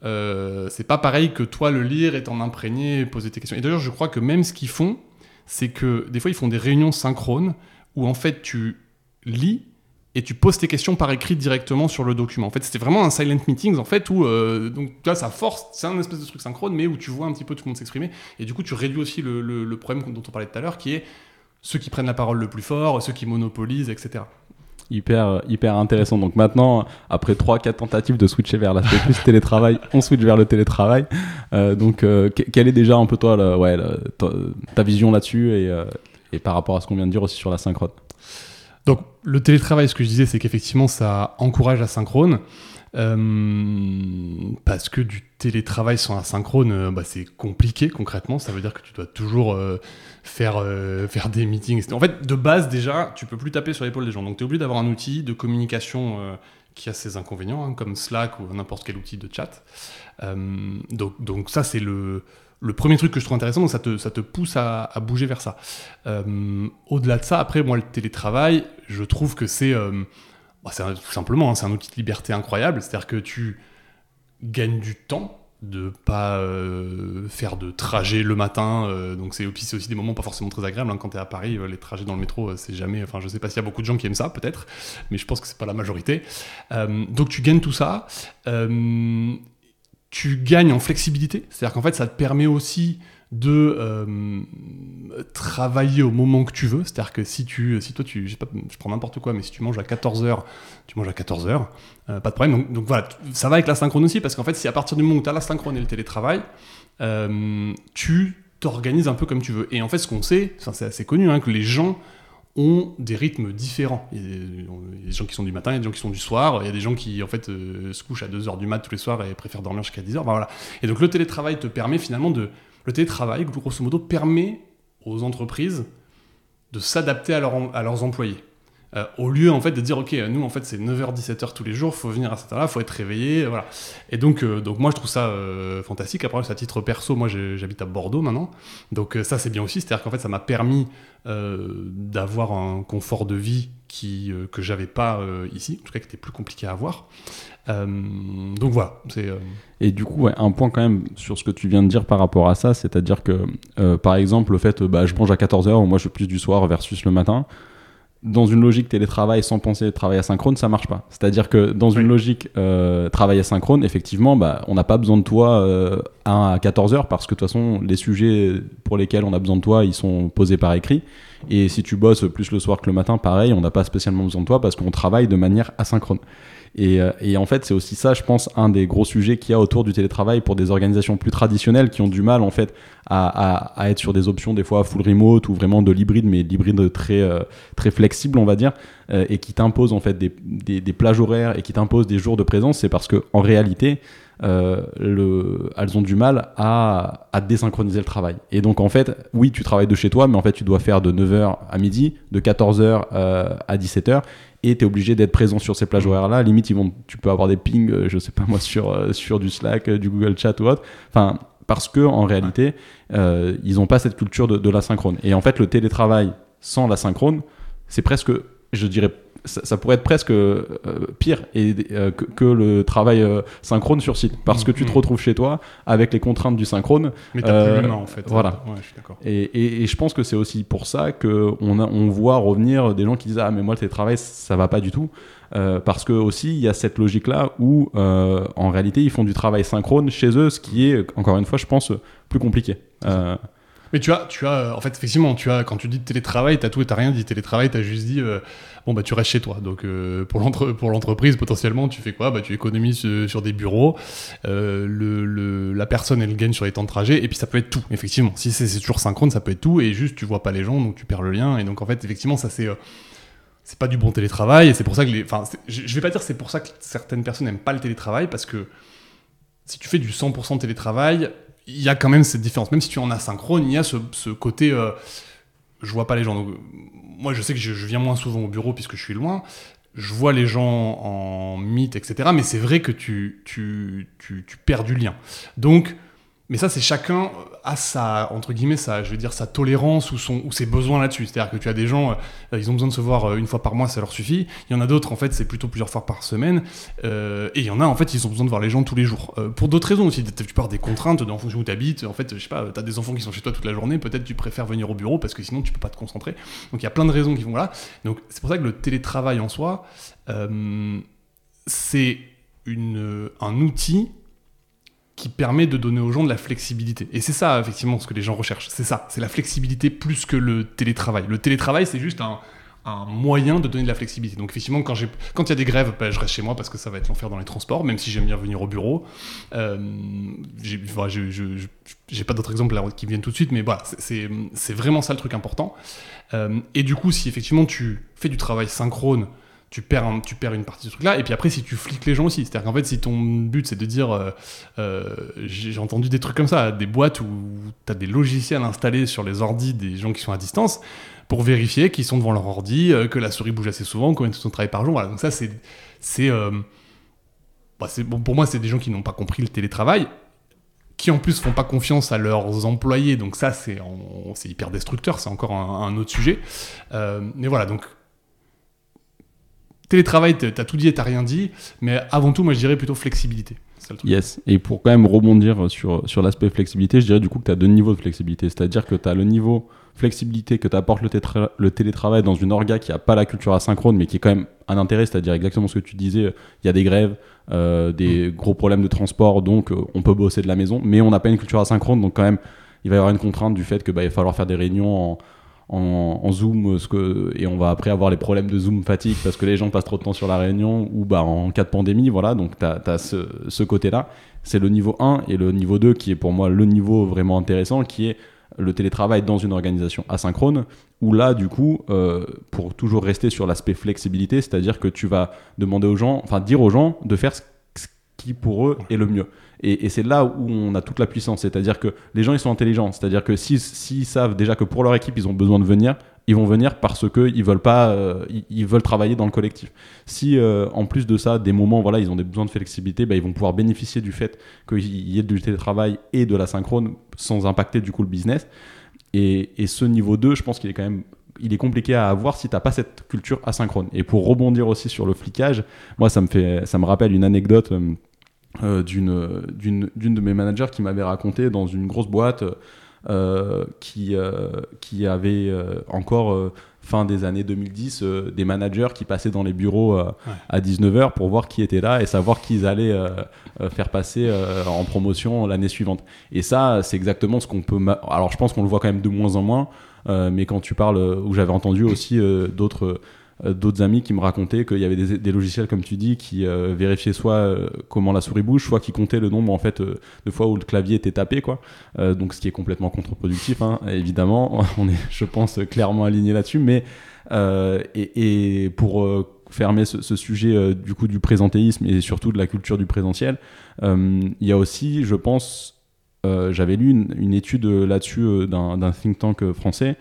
euh, c'est pas pareil que toi le lire et t'en imprégner, poser tes questions. Et d'ailleurs, je crois que même ce qu'ils font, c'est que des fois ils font des réunions synchrones où en fait tu lis et tu poses tes questions par écrit directement sur le document. En fait, c'était vraiment un silent meetings en fait où donc donc vois ça force, c'est un espèce de truc synchrone, mais où tu vois un petit peu tout le monde s'exprimer et du coup tu réduis aussi le, le problème dont on parlait tout à l'heure, qui est ceux qui prennent la parole le plus fort, ceux qui monopolisent, etc hyper hyper intéressant. Donc maintenant, après 3-4 tentatives de switcher vers l'aspect plus télétravail, *laughs* on switch vers le télétravail. Euh, donc, euh, quelle est déjà un peu toi, ouais, ta, vision là-dessus et, euh, et, par rapport à ce qu'on vient de dire aussi sur la synchrone? Donc, le télétravail, ce que je disais, c'est qu'effectivement, ça encourage la synchrone. Euh, parce que du télétravail sans asynchrone, euh, bah, c'est compliqué concrètement. Ça veut dire que tu dois toujours euh, faire, faire des meetings. En fait, de base, déjà, tu peux plus taper sur l'épaule des gens. Donc, tu es obligé d'avoir un outil de communication qui a ses inconvénients, hein, comme Slack ou n'importe quel outil de chat. donc, donc, ça, c'est le, le premier truc que je trouve intéressant, donc ça te, ça te pousse à, à bouger vers ça. Au-delà de ça, après, moi, le télétravail, je trouve que c'est bah, c'est tout simplement, hein, c'est un outil de liberté incroyable. C'est-à-dire que tu gagnes du temps de pas euh, faire de trajet le matin. Euh, donc c'est aussi, des moments pas forcément très agréables. Hein. Quand tu es à Paris, euh, les trajets dans le métro, c'est jamais. Enfin, je sais pas s'il y a beaucoup de gens qui aiment ça, peut-être, mais je pense que c'est pas la majorité. donc tu gagnes tout ça. tu gagnes en flexibilité. C'est-à-dire qu'en fait, ça te permet aussi de euh, travailler au moment que tu veux. C'est-à-dire que si tu, si toi, tu, je, je prends n'importe quoi, mais si tu manges à 14h, tu manges à 14h, euh, pas de problème. Donc, voilà, ça va avec la synchrone aussi, parce qu'en fait, si à partir du moment où tu as la synchrone et le télétravail, euh, tu t'organises un peu comme tu veux. Et en fait, ce qu'on sait, c'est assez connu, hein, que les gens ont des rythmes différents. Il y, a des gens qui sont du matin, il y a des gens qui sont du soir, il y a des gens qui en fait se couchent à 2h du mat tous les soirs et préfèrent dormir jusqu'à 10h. voilà. Et donc le télétravail te permet finalement de... Le télétravail, grosso modo, permet aux entreprises de s'adapter à, leurs employés. Euh, au lieu en fait de dire ok nous en fait c'est 9h 17h tous les jours faut venir à cette heure-là faut être réveillé voilà. Et donc euh, donc moi je trouve ça euh, fantastique. Après à titre perso moi j'habite à Bordeaux maintenant. Donc ça c'est bien aussi. C'est à dire qu'en fait ça m'a permis d'avoir un confort de vie qui que j'avais pas ici. En tout cas qui était plus compliqué à avoir. Donc voilà. C'est et du coup un point quand même sur ce que tu viens de dire par rapport à ça c'est à dire que par exemple le fait bah, je mange à 14h moi je fais plus du soir versus le matin dans une logique télétravail sans penser travail asynchrone, ça marche pas. C'est-à-dire que dans une logique euh, travail asynchrone, effectivement, bah, on n'a pas besoin de toi euh, à 14 heures parce que de toute façon, les sujets pour lesquels on a besoin de toi, ils sont posés par écrit. Et si tu bosses plus le soir que le matin, pareil, on n'a pas spécialement besoin de toi parce qu'on travaille de manière asynchrone. Euh, et, en fait, c'est aussi ça, je pense, un des gros sujets qu'il y a autour du télétravail pour des organisations plus traditionnelles qui ont du mal, en fait, à, être sur des options, des fois full remote ou vraiment de l'hybride, mais l'hybride très, euh, très flexible, on va dire, euh, et qui t'imposent, en fait, des, des, plages horaires et qui t'imposent des jours de présence. C'est parce qu'en réalité, le, elles ont du mal à, à, désynchroniser le travail. Et donc, en fait, oui, tu travailles de chez toi, mais en fait, tu dois faire de 9h à midi, de 14h à 17h et tu es obligé d'être présent sur ces plages horaires-là. Limite, ils vont, tu peux avoir des pings, euh, je sais pas moi, *laughs* sur, euh, sur du Slack, euh, du Google Chat ou autre. Enfin, parce que en réalité, ils n'ont pas cette culture de, de l'asynchrone. Et en fait, le télétravail sans l'asynchrone, c'est presque, je dirais, ça, pourrait être presque euh, pire et, euh, que, le travail euh, synchrone sur site parce que tu te mm. retrouves chez toi avec les contraintes du synchrone. Mais t'as plus l'humain en fait. Voilà. Ouais, je suis d'accord. Et, et, je pense que c'est aussi pour ça qu'on on voit revenir des gens qui disent Ah, mais moi le télétravail ça va pas du tout. parce que aussi il y a cette logique là où en réalité ils font du travail synchrone chez eux, ce qui est encore une fois je pense plus compliqué. Mais tu as, tu as, en fait, effectivement, tu as, quand tu dis télétravail, tu as tout et tu rien dit télétravail, tu as juste dit, euh, bon, bah, tu restes chez toi. Donc, euh, pour l'entreprise, potentiellement, tu fais quoi? Bah, Tu économises euh, sur des bureaux, le, la personne, elle gagne sur les temps de trajet, et puis ça peut être tout, effectivement. Si c'est toujours synchrone, ça peut être tout, et juste, tu vois pas les gens, donc tu perds le lien. Et donc, en fait, effectivement, ça, c'est c'est pas du bon télétravail, et c'est pour ça que les. Enfin, je vais pas dire c'est pour ça que certaines personnes n'aiment pas le télétravail, parce que si tu fais du 100% télétravail, il y a quand même cette différence. Même si tu en as synchrone, il y a ce, côté. Euh, je vois pas les gens. Moi, je sais que je, viens moins souvent au bureau puisque je suis loin. Je vois les gens en mythe, etc. Mais c'est vrai que tu, tu, tu, tu perds du lien. Donc, mais ça, c'est chacun a sa, entre guillemets, sa, je veux dire, sa tolérance ou, son, ou ses besoins là-dessus. C'est-à-dire que tu as des gens, euh, ils ont besoin de se voir euh, une fois par mois, ça leur suffit. Il y en a d'autres, en fait, c'est plutôt plusieurs fois par semaine. Euh, et il y en a, en fait, ils ont besoin de voir les gens tous les jours. pour d'autres raisons aussi. Tu pars des contraintes en fonction où tu habites. En fait, je sais pas, tu as des enfants qui sont chez toi toute la journée. Peut-être tu préfères venir au bureau parce que sinon, tu peux pas te concentrer. Donc, il y a plein de raisons qui vont là. Donc, c'est pour ça que le télétravail en soi, c'est une, un outil qui permet de donner aux gens de la flexibilité. Et c'est ça, effectivement, ce que les gens recherchent. C'est ça, c'est la flexibilité plus que le télétravail. Le télétravail, c'est juste un, moyen de donner de la flexibilité. Donc effectivement, quand il y a des grèves, bah, je reste chez moi parce que ça va être l'enfer dans les transports, même si j'aime bien venir au bureau. Euh, j'ai pas d'autres exemples qui viennent tout de suite, mais voilà, c'est vraiment ça le truc important. Euh, et du coup, si effectivement tu fais du travail synchrone, tu perds, tu perds une partie de ce truc-là. Et puis après, si tu fliques les gens aussi, c'est-à-dire qu'en fait, si ton but c'est de dire, euh, euh, j'ai entendu des trucs comme ça, des boîtes où tu as des logiciels installés sur les ordis des gens qui sont à distance pour vérifier qu'ils sont devant leur ordi, euh, que la souris bouge assez souvent, combien de temps de travail par jour. Voilà. Donc ça, c'est, c'est, bah, bon, pour moi, c'est des gens qui n'ont pas compris le télétravail qui en plus font pas confiance à leurs employés, donc ça c'est, c'est hyper destructeur, c'est encore un autre sujet. mais voilà, donc télétravail, t'as tout dit et t'as rien dit, mais avant tout, moi je dirais plutôt flexibilité. Yes, et pour quand même rebondir sur, sur l'aspect flexibilité, je dirais du coup que tu as deux niveaux de flexibilité. C'est-à-dire que tu as le niveau flexibilité que t'apporte le, le télétravail dans une orga qui a pas la culture asynchrone, mais qui est quand même un intérêt, c'est-à-dire exactement ce que tu disais, il y a des grèves, euh, des mm. gros problèmes de transport, donc euh, on peut bosser de la maison, mais on n'a pas une culture asynchrone, donc quand même, il va y avoir une contrainte du fait que bah, il va falloir faire des réunions en en, Zoom ce que, et on va après avoir les problèmes de Zoom fatigue parce que les gens passent trop de temps sur la réunion ou bah, en cas de pandémie. Voilà, donc tu as, ce, côté-là. C'est le niveau 1 et le niveau 2 qui est pour moi le niveau vraiment intéressant qui est le télétravail dans une organisation asynchrone, où là, du coup, euh, pour toujours rester sur l'aspect flexibilité, c'est-à-dire que tu vas demander aux gens, enfin dire aux gens de faire ce qui pour eux est le mieux. Et, c'est là où on a toute la puissance, c'est-à-dire que les gens ils sont intelligents, c'est-à-dire que s'ils savent déjà que pour leur équipe ils ont besoin de venir, ils vont venir parce qu'ils veulent euh, ils, veulent travailler dans le collectif. Si euh, en plus de ça, des moments, voilà, ils ont des besoins de flexibilité, bah, ils vont pouvoir bénéficier du fait qu'il y ait du télétravail et de la synchrone sans impacter du coup le business. Et, ce niveau 2, je pense qu'il est quand même il est compliqué à avoir si tu n'as pas cette culture asynchrone. Et pour rebondir aussi sur le flicage, moi ça me fait, ça me rappelle une anecdote. Euh, euh, d'une d'une de mes managers qui m'avait raconté dans une grosse boîte euh, qui, euh, qui avait encore fin des années 2010 des managers qui passaient dans les bureaux à 19h pour voir qui était là et savoir qui ils allaient faire passer en promotion l'année suivante. Et ça, c'est exactement ce qu'on peut... Alors je pense qu'on le voit quand même de moins en moins, mais quand tu parles, où j'avais entendu aussi d'autres d'autres amis qui me racontaient qu'il y avait des, logiciels, comme tu dis, qui euh, vérifiaient soit euh, comment la souris bouge, soit qui comptaient le nombre en fait de fois où le clavier était tapé, quoi. donc ce qui est complètement contre-productif, hein, *laughs* évidemment. On est, je pense, clairement aligné là-dessus, mais et, et, pour fermer ce, sujet du coup du présentéisme et surtout de la culture du présentiel, il y a aussi, je pense, j'avais lu une, une étude là-dessus d'un think tank français euh,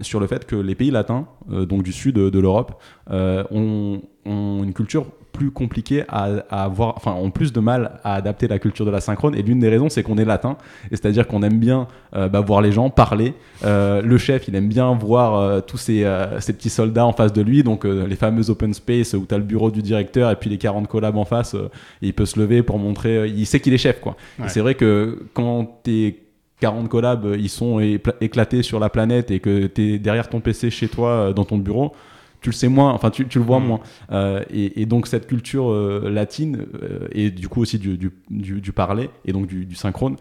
sur le fait que les pays latins, euh, donc du sud de, l'Europe, euh, ont, une culture plus compliquée à, avoir, enfin ont plus de mal à adapter la culture de la synchrone. Et l'une des raisons, c'est qu'on est latin, et c'est-à-dire qu'on aime bien bah, voir les gens parler. le chef, il aime bien voir tous ces, ces, petits soldats en face de lui, donc les fameux open space où tu as le bureau du directeur et puis les 40 collabs en face, il peut se lever pour montrer, il sait qu'il est chef, quoi. Et c'est vrai que quand tu es 40 collabs, ils sont éclatés sur la planète et que tu es derrière ton PC chez toi, euh, dans ton bureau, tu le sais moins, enfin tu, le vois mm. moins. Euh, et, donc cette culture latine et du coup aussi du, du, parler et donc du, synchrone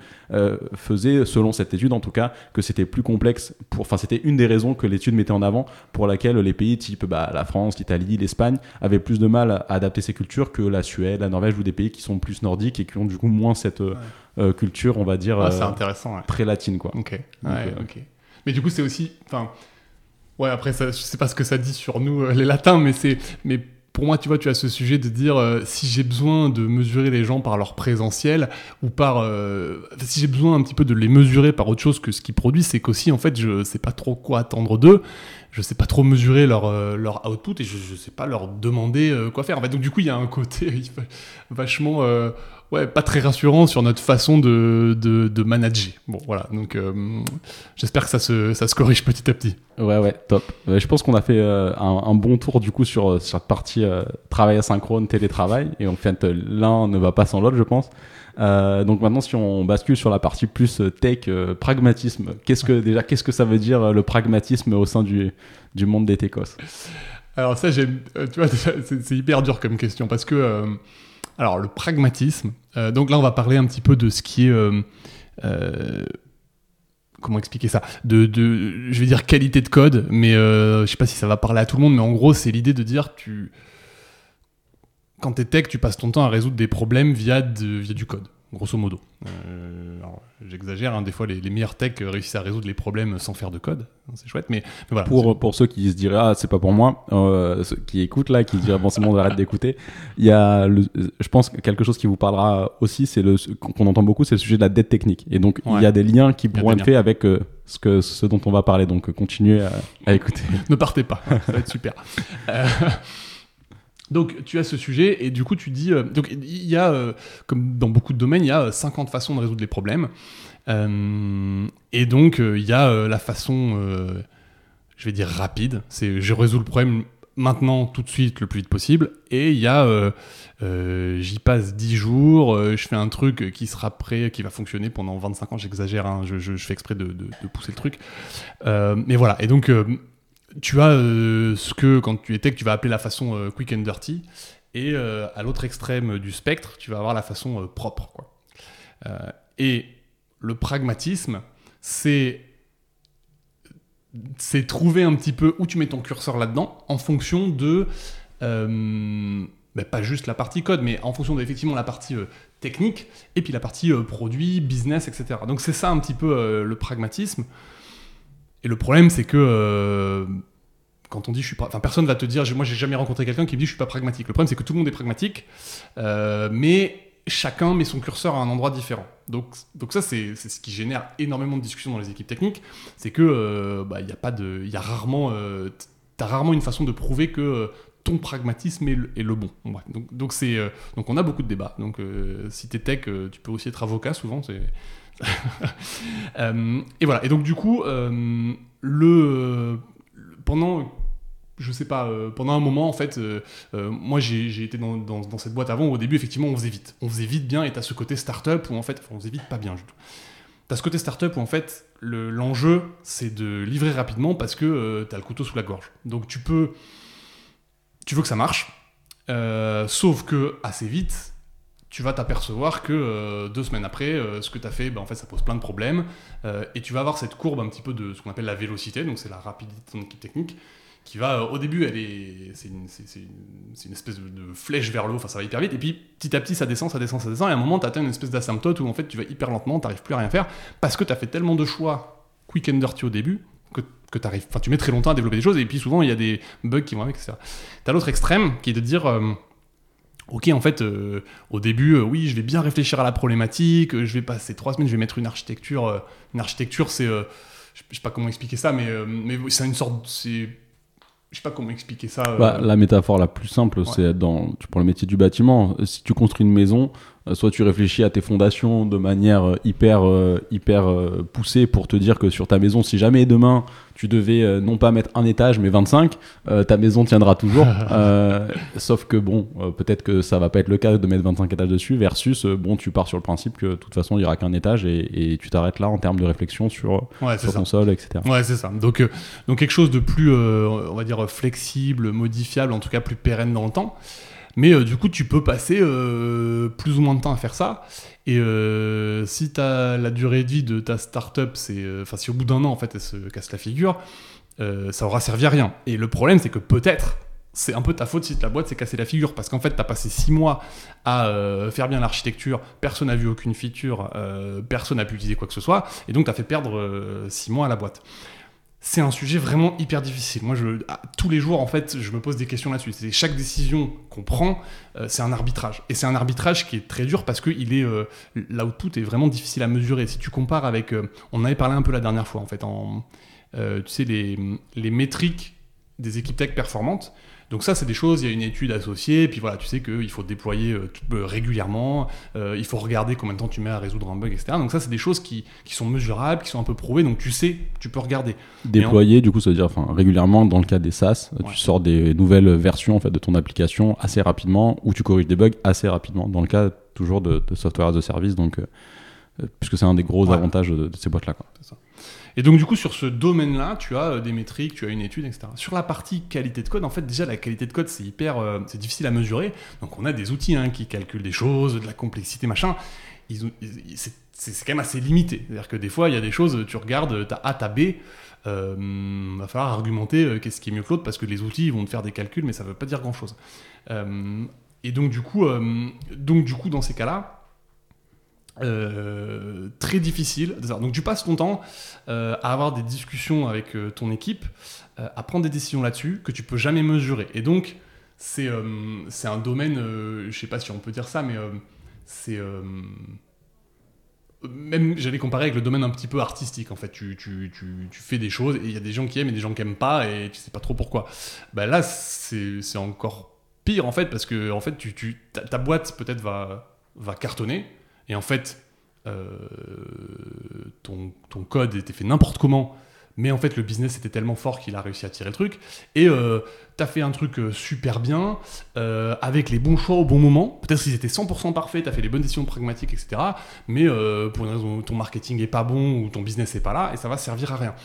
faisait, selon cette étude en tout cas, que c'était plus complexe. Enfin c'était une des raisons que l'étude mettait en avant pour laquelle les pays type bah, la France, l'Italie, l'Espagne avaient plus de mal à adapter ces cultures que la Suède, la Norvège ou des pays qui sont plus nordiques et qui ont du coup moins cette euh, culture, on va dire, ah, c'est euh, intéressant, très latine, quoi. Ok. Euh, ok. Mais du coup, c'est aussi, enfin, ouais. Après, ça, je sais pas ce que ça dit sur nous, les latins, mais c'est, mais pour moi, tu vois, tu as ce sujet de dire si j'ai besoin de mesurer les gens par leur présentiel ou par. si j'ai besoin un petit peu de les mesurer par autre chose que ce qu'ils produisent, c'est qu'aussi, en fait, je sais pas trop quoi attendre d'eux. Je sais pas trop mesurer leur, leur output et je, je sais pas leur demander quoi faire. En fait, donc, du coup, il y a un côté *laughs* vachement ouais, pas très rassurant sur notre façon de, de, manager. Bon, voilà. Donc, euh, j'espère que ça se, ça se corrige petit à petit. Ouais, ouais, top. je pense qu'on a fait euh, un, bon tour du coup sur, euh, sur cette partie travail asynchrone, télétravail. Et en fait, l'un ne va pas sans l'autre, je pense. donc maintenant, si on bascule sur la partie plus tech, pragmatisme, qu'est-ce que déjà, qu'est-ce que ça veut dire le pragmatisme au sein du, du monde des techos? Alors ça, tu vois, *laughs* c'est hyper dur comme question parce que alors, le pragmatisme. Euh, donc là, on va parler un petit peu de ce qui est. Euh, euh, comment expliquer ça? De, Je vais dire qualité de code, mais je sais pas si ça va parler à tout le monde, mais en gros, c'est l'idée de dire tu. Quand tu es tech, tu passes ton temps à résoudre des problèmes via, via du code grosso modo. Euh, j'exagère, hein, des fois les, meilleurs techs réussissent à résoudre les problèmes sans faire de code, c'est chouette, mais, voilà. Pour, pour ceux qui se diraient, ah, c'est pas pour moi, euh, ceux qui écoutent là, qui se diraient, bon, c'est bon, arrête d'écouter, il y a, je pense, quelque chose qui vous parlera aussi, c'est le, qu'on entend beaucoup, c'est le sujet de la dette technique. Et donc, il y a des liens qui pourront être faits avec euh, ce, que, ce dont on va parler, donc continuez à, à écouter. ne partez pas, ça va être super. Donc tu as ce sujet et du coup tu dis, euh, donc il y a, euh, comme dans beaucoup de domaines, il y a 50 euh, façons de résoudre les problèmes. et donc il y a la façon, je vais dire rapide, c'est je résous le problème maintenant, tout de suite, le plus vite possible. Et il y a, j'y passe 10 jours, je fais un truc qui sera prêt, qui va fonctionner pendant 25 ans, j'exagère, hein, je, fais exprès de, de, pousser le truc. mais voilà, et donc tu as euh, ce que, quand tu es tech, tu vas appeler la façon euh, quick and dirty, et euh, à l'autre extrême du spectre, tu vas avoir la façon propre. Quoi. et le pragmatisme, c'est c'est trouver un petit peu où tu mets ton curseur là-dedans en fonction de ben, pas juste la partie code, mais en fonction de la partie technique et puis la partie produit, business, etc. Donc c'est ça un petit peu le pragmatisme. Et le problème, c'est que euh, quand on dit je suis pas, enfin personne va te dire, moi j'ai jamais rencontré quelqu'un qui me dit je suis pas pragmatique. Le problème, c'est que tout le monde est pragmatique, euh, mais chacun met son curseur à un endroit différent. Donc, donc ça, c'est ce qui génère énormément de discussions dans les équipes techniques. C'est que euh, bah, il y a pas de, il y a rarement, t'as rarement une façon de prouver que ton pragmatisme est le, bon. Donc, donc c'est, donc on a beaucoup de débats. Donc si t'es tech, euh, tu peux aussi être avocat souvent. *laughs* et voilà. Et donc du coup, euh, le pendant je sais pas, euh, pendant un moment, en fait, euh, euh, moi j'ai été dans, cette boîte avant au début, effectivement, on faisait vite. On faisait vite bien et t'as ce côté startup où en fait, enfin, on faisait vite pas bien du tout. T'as ce côté startup où en fait, le- l'enjeu c'est de livrer rapidement parce que euh, t'as le couteau sous la gorge. Donc tu peux. Tu veux que ça marche, euh, sauf que assez vite, tu vas t'apercevoir que euh, deux semaines après, euh, ce que tu as fait, ben, en fait, ça pose plein de problèmes. euh, et tu vas avoir cette courbe un petit peu de ce qu'on appelle la vélocité, donc c'est la rapidité ton équipe technique, qui va, au début, elle est, c'est une, espèce de, flèche vers le haut, enfin ça va hyper vite, et puis petit à petit ça descend, ça descend, ça descend, et à un moment tu atteins une espèce d'asymptote où en fait tu vas hyper lentement, tu plus à rien faire, parce que tu as fait tellement de choix quick and dirty au début, que, que tu mets très longtemps à développer des choses, et puis souvent il y a des bugs qui vont avec, etc. T'as l'autre extrême qui est de dire... Ok, en fait, euh, au début, euh, oui, je vais bien réfléchir à la problématique. euh, je vais passer trois semaines, je vais mettre une architecture. une architecture, c'est, je, sais pas comment expliquer ça, mais, mais c'est une sorte, c'est, je sais pas comment expliquer ça. Bah, la métaphore la plus simple, Ouais. c'est être dans, tu prends le métier du bâtiment. Si tu construis une maison, soit tu réfléchis à tes fondations de manière euh, hyper, euh, hyper euh, poussée pour te dire que sur ta maison, si jamais demain tu devais euh, non pas mettre un étage mais 25, euh, ta maison tiendra toujours. *laughs* Euh, sauf que bon, euh, peut-être que ça va pas être le cas de mettre 25 étages dessus, versus euh, bon, tu pars sur le principe que de toute façon il y aura qu'un étage et, et tu t'arrêtes là en termes de réflexion sur, ouais, sur ton sol, etc. Ouais, c'est ça. Donc, euh, donc quelque chose de plus, euh, on va dire, flexible, modifiable, en tout cas plus pérenne dans le temps. Mais euh, du coup, tu peux passer euh, plus ou moins de temps à faire ça. Et euh, si la durée de vie de ta startup, c'est, enfin, si au bout d'un an, en fait, elle se casse la figure, ça aura servi à rien. Et le problème, c'est que peut-être, c'est un peu ta faute si ta boîte s'est cassée la figure, parce qu'en fait, t'as passé six mois à faire bien l'architecture, personne n'a vu aucune feature, personne n'a pu utiliser quoi que ce soit, et donc t'as fait perdre six mois à la boîte c'est un sujet vraiment hyper difficile. Moi, tous les jours, en fait, je me pose des questions là-dessus. C'est chaque décision qu'on prend, euh, c'est un arbitrage. Et c'est un arbitrage qui est très dur parce que il est euh, l'output est vraiment difficile à mesurer. Si tu compares avec, euh, on avait parlé un peu la dernière fois, en fait, euh, tu sais les, les métriques des équipes tech performantes. Donc ça, c'est des choses, il y a une étude associée, puis voilà, tu sais qu'il faut déployer euh, euh, régulièrement, euh, il faut regarder combien de temps tu mets à résoudre un bug, etc. Donc ça, c'est des choses qui, qui sont mesurables, qui sont un peu prouvées, donc tu sais, tu peux regarder. Déployer, du coup, ça veut dire enfin, régulièrement, dans le cas des SaaS, Ouais. tu sors des nouvelles versions en fait, de ton application assez rapidement ou tu corriges des bugs assez rapidement. Dans le cas toujours de, de software as a service, donc, euh, puisque c'est un des gros Ouais. avantages de, de ces boîtes-là. quoi. Et donc, du coup, sur ce domaine-là, tu as euh, des métriques, tu as une étude, etc. Sur la partie qualité de code, en fait, déjà, la qualité de code, c'est hyper, euh, c'est difficile à mesurer. Donc, on a des outils hein, qui calculent des choses, de la complexité, machin. C'est, quand même assez limité. C'est-à-dire que des fois, il y a des choses, tu regardes, t'as A, t'as B, euh, va falloir argumenter euh, qu'est-ce qui est mieux que l'autre parce que les outils ils vont te faire des calculs, mais ça veut pas dire grand-chose. Euh, et donc, du coup, donc, du coup, dans ces cas-là, euh, très difficile. Donc tu passes ton temps euh, à avoir des discussions avec euh, ton équipe, à prendre des décisions là-dessus que tu peux jamais mesurer. Et donc c'est c'est un domaine, je sais pas si on peut dire ça, mais c'est même j'allais comparer avec le domaine un petit peu artistique en fait. Tu, tu, tu, fais des choses et il y a des gens qui aiment et des gens qui aiment pas et tu sais pas trop pourquoi. Bah là c'est encore pire en fait parce que en fait tu, ta boîte peut-être va va cartonner et en fait, euh, ton, code était fait n'importe comment, mais en fait, le business était tellement fort qu'il a réussi à tirer le truc. Et euh, tu as fait un truc euh, super bien, avec les bons choix au bon moment. Peut-être qu'ils étaient 100% parfaits, tu as fait les bonnes décisions pragmatiques, etc. Mais pour une raison, ton marketing est pas bon ou ton business est pas là, et ça va servir à rien.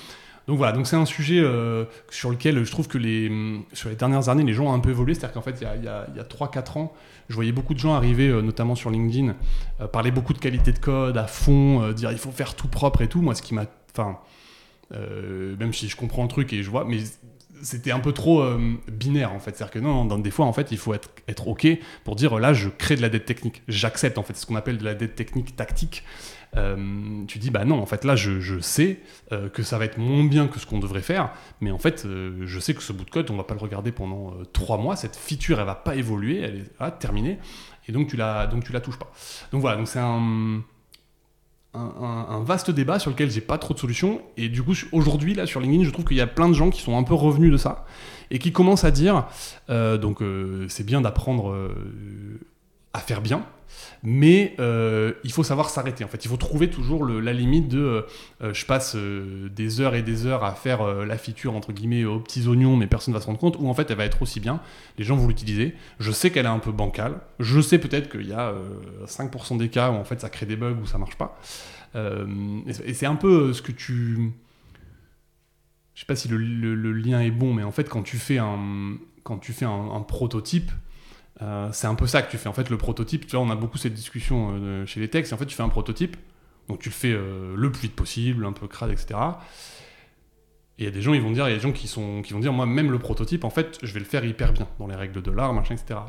Donc voilà, donc c'est un sujet euh, sur lequel je trouve que les, sur les dernières années, les gens ont un peu évolué. C'est-à-dire qu'en fait, il y a, a, a 3-4 ans, je voyais beaucoup de gens arriver, euh, notamment sur LinkedIn, euh, parler beaucoup de qualité de code à fond, dire il faut faire tout propre et tout. Moi, ce qui m'a. Enfin, même si je comprends le truc et je vois, mais c'était un peu trop binaire en fait. C'est-à-dire que non, dans des fois en fait, il faut être, être ok pour dire là, je crée de la dette technique. J'accepte en fait ce qu'on appelle de la dette technique tactique. Euh, tu dis bah non, en fait là, je, sais euh, que ça va être moins bien que ce qu'on devrait faire, mais en fait, je sais que ce bout de code, on va pas le regarder pendant trois mois. Cette feature, elle va pas évoluer, elle est ah, terminée, et donc tu la donc tu la touches pas. Donc voilà, donc c'est un un, vaste débat sur lequel j'ai pas trop de solutions. Et du coup, aujourd'hui, là, sur LinkedIn, je trouve qu'il y a plein de gens qui sont un peu revenus de ça et qui commencent à dire euh, donc, euh, c'est bien d'apprendre euh, à faire bien, mais il faut savoir s'arrêter. En fait, il faut trouver toujours la limite de je passe des heures et des heures à faire la feature entre guillemets aux petits oignons, mais personne ne va se rendre compte, ou en fait, elle va être aussi bien. Les gens vont l'utiliser. Je sais qu'elle est un peu bancale. Je sais peut-être qu'il y a 5% des cas où en fait ça crée des bugs ou ça marche pas. Euh, et c'est un peu ce que tu. Je sais pas si le, lien est bon, mais en fait, quand tu fais un, quand tu fais un, prototype, euh, c'est un peu ça que tu fais. En fait, le prototype, tu vois, on a beaucoup cette discussion euh, chez les textes. En fait, tu fais un prototype, donc tu le fais le plus vite possible, un peu crade, etc. Et il y a des gens, ils vont dire, il y a des gens qui, sont, qui vont dire, moi, même le prototype, en fait, je vais le faire hyper bien, dans les règles de l'art, machin, etc.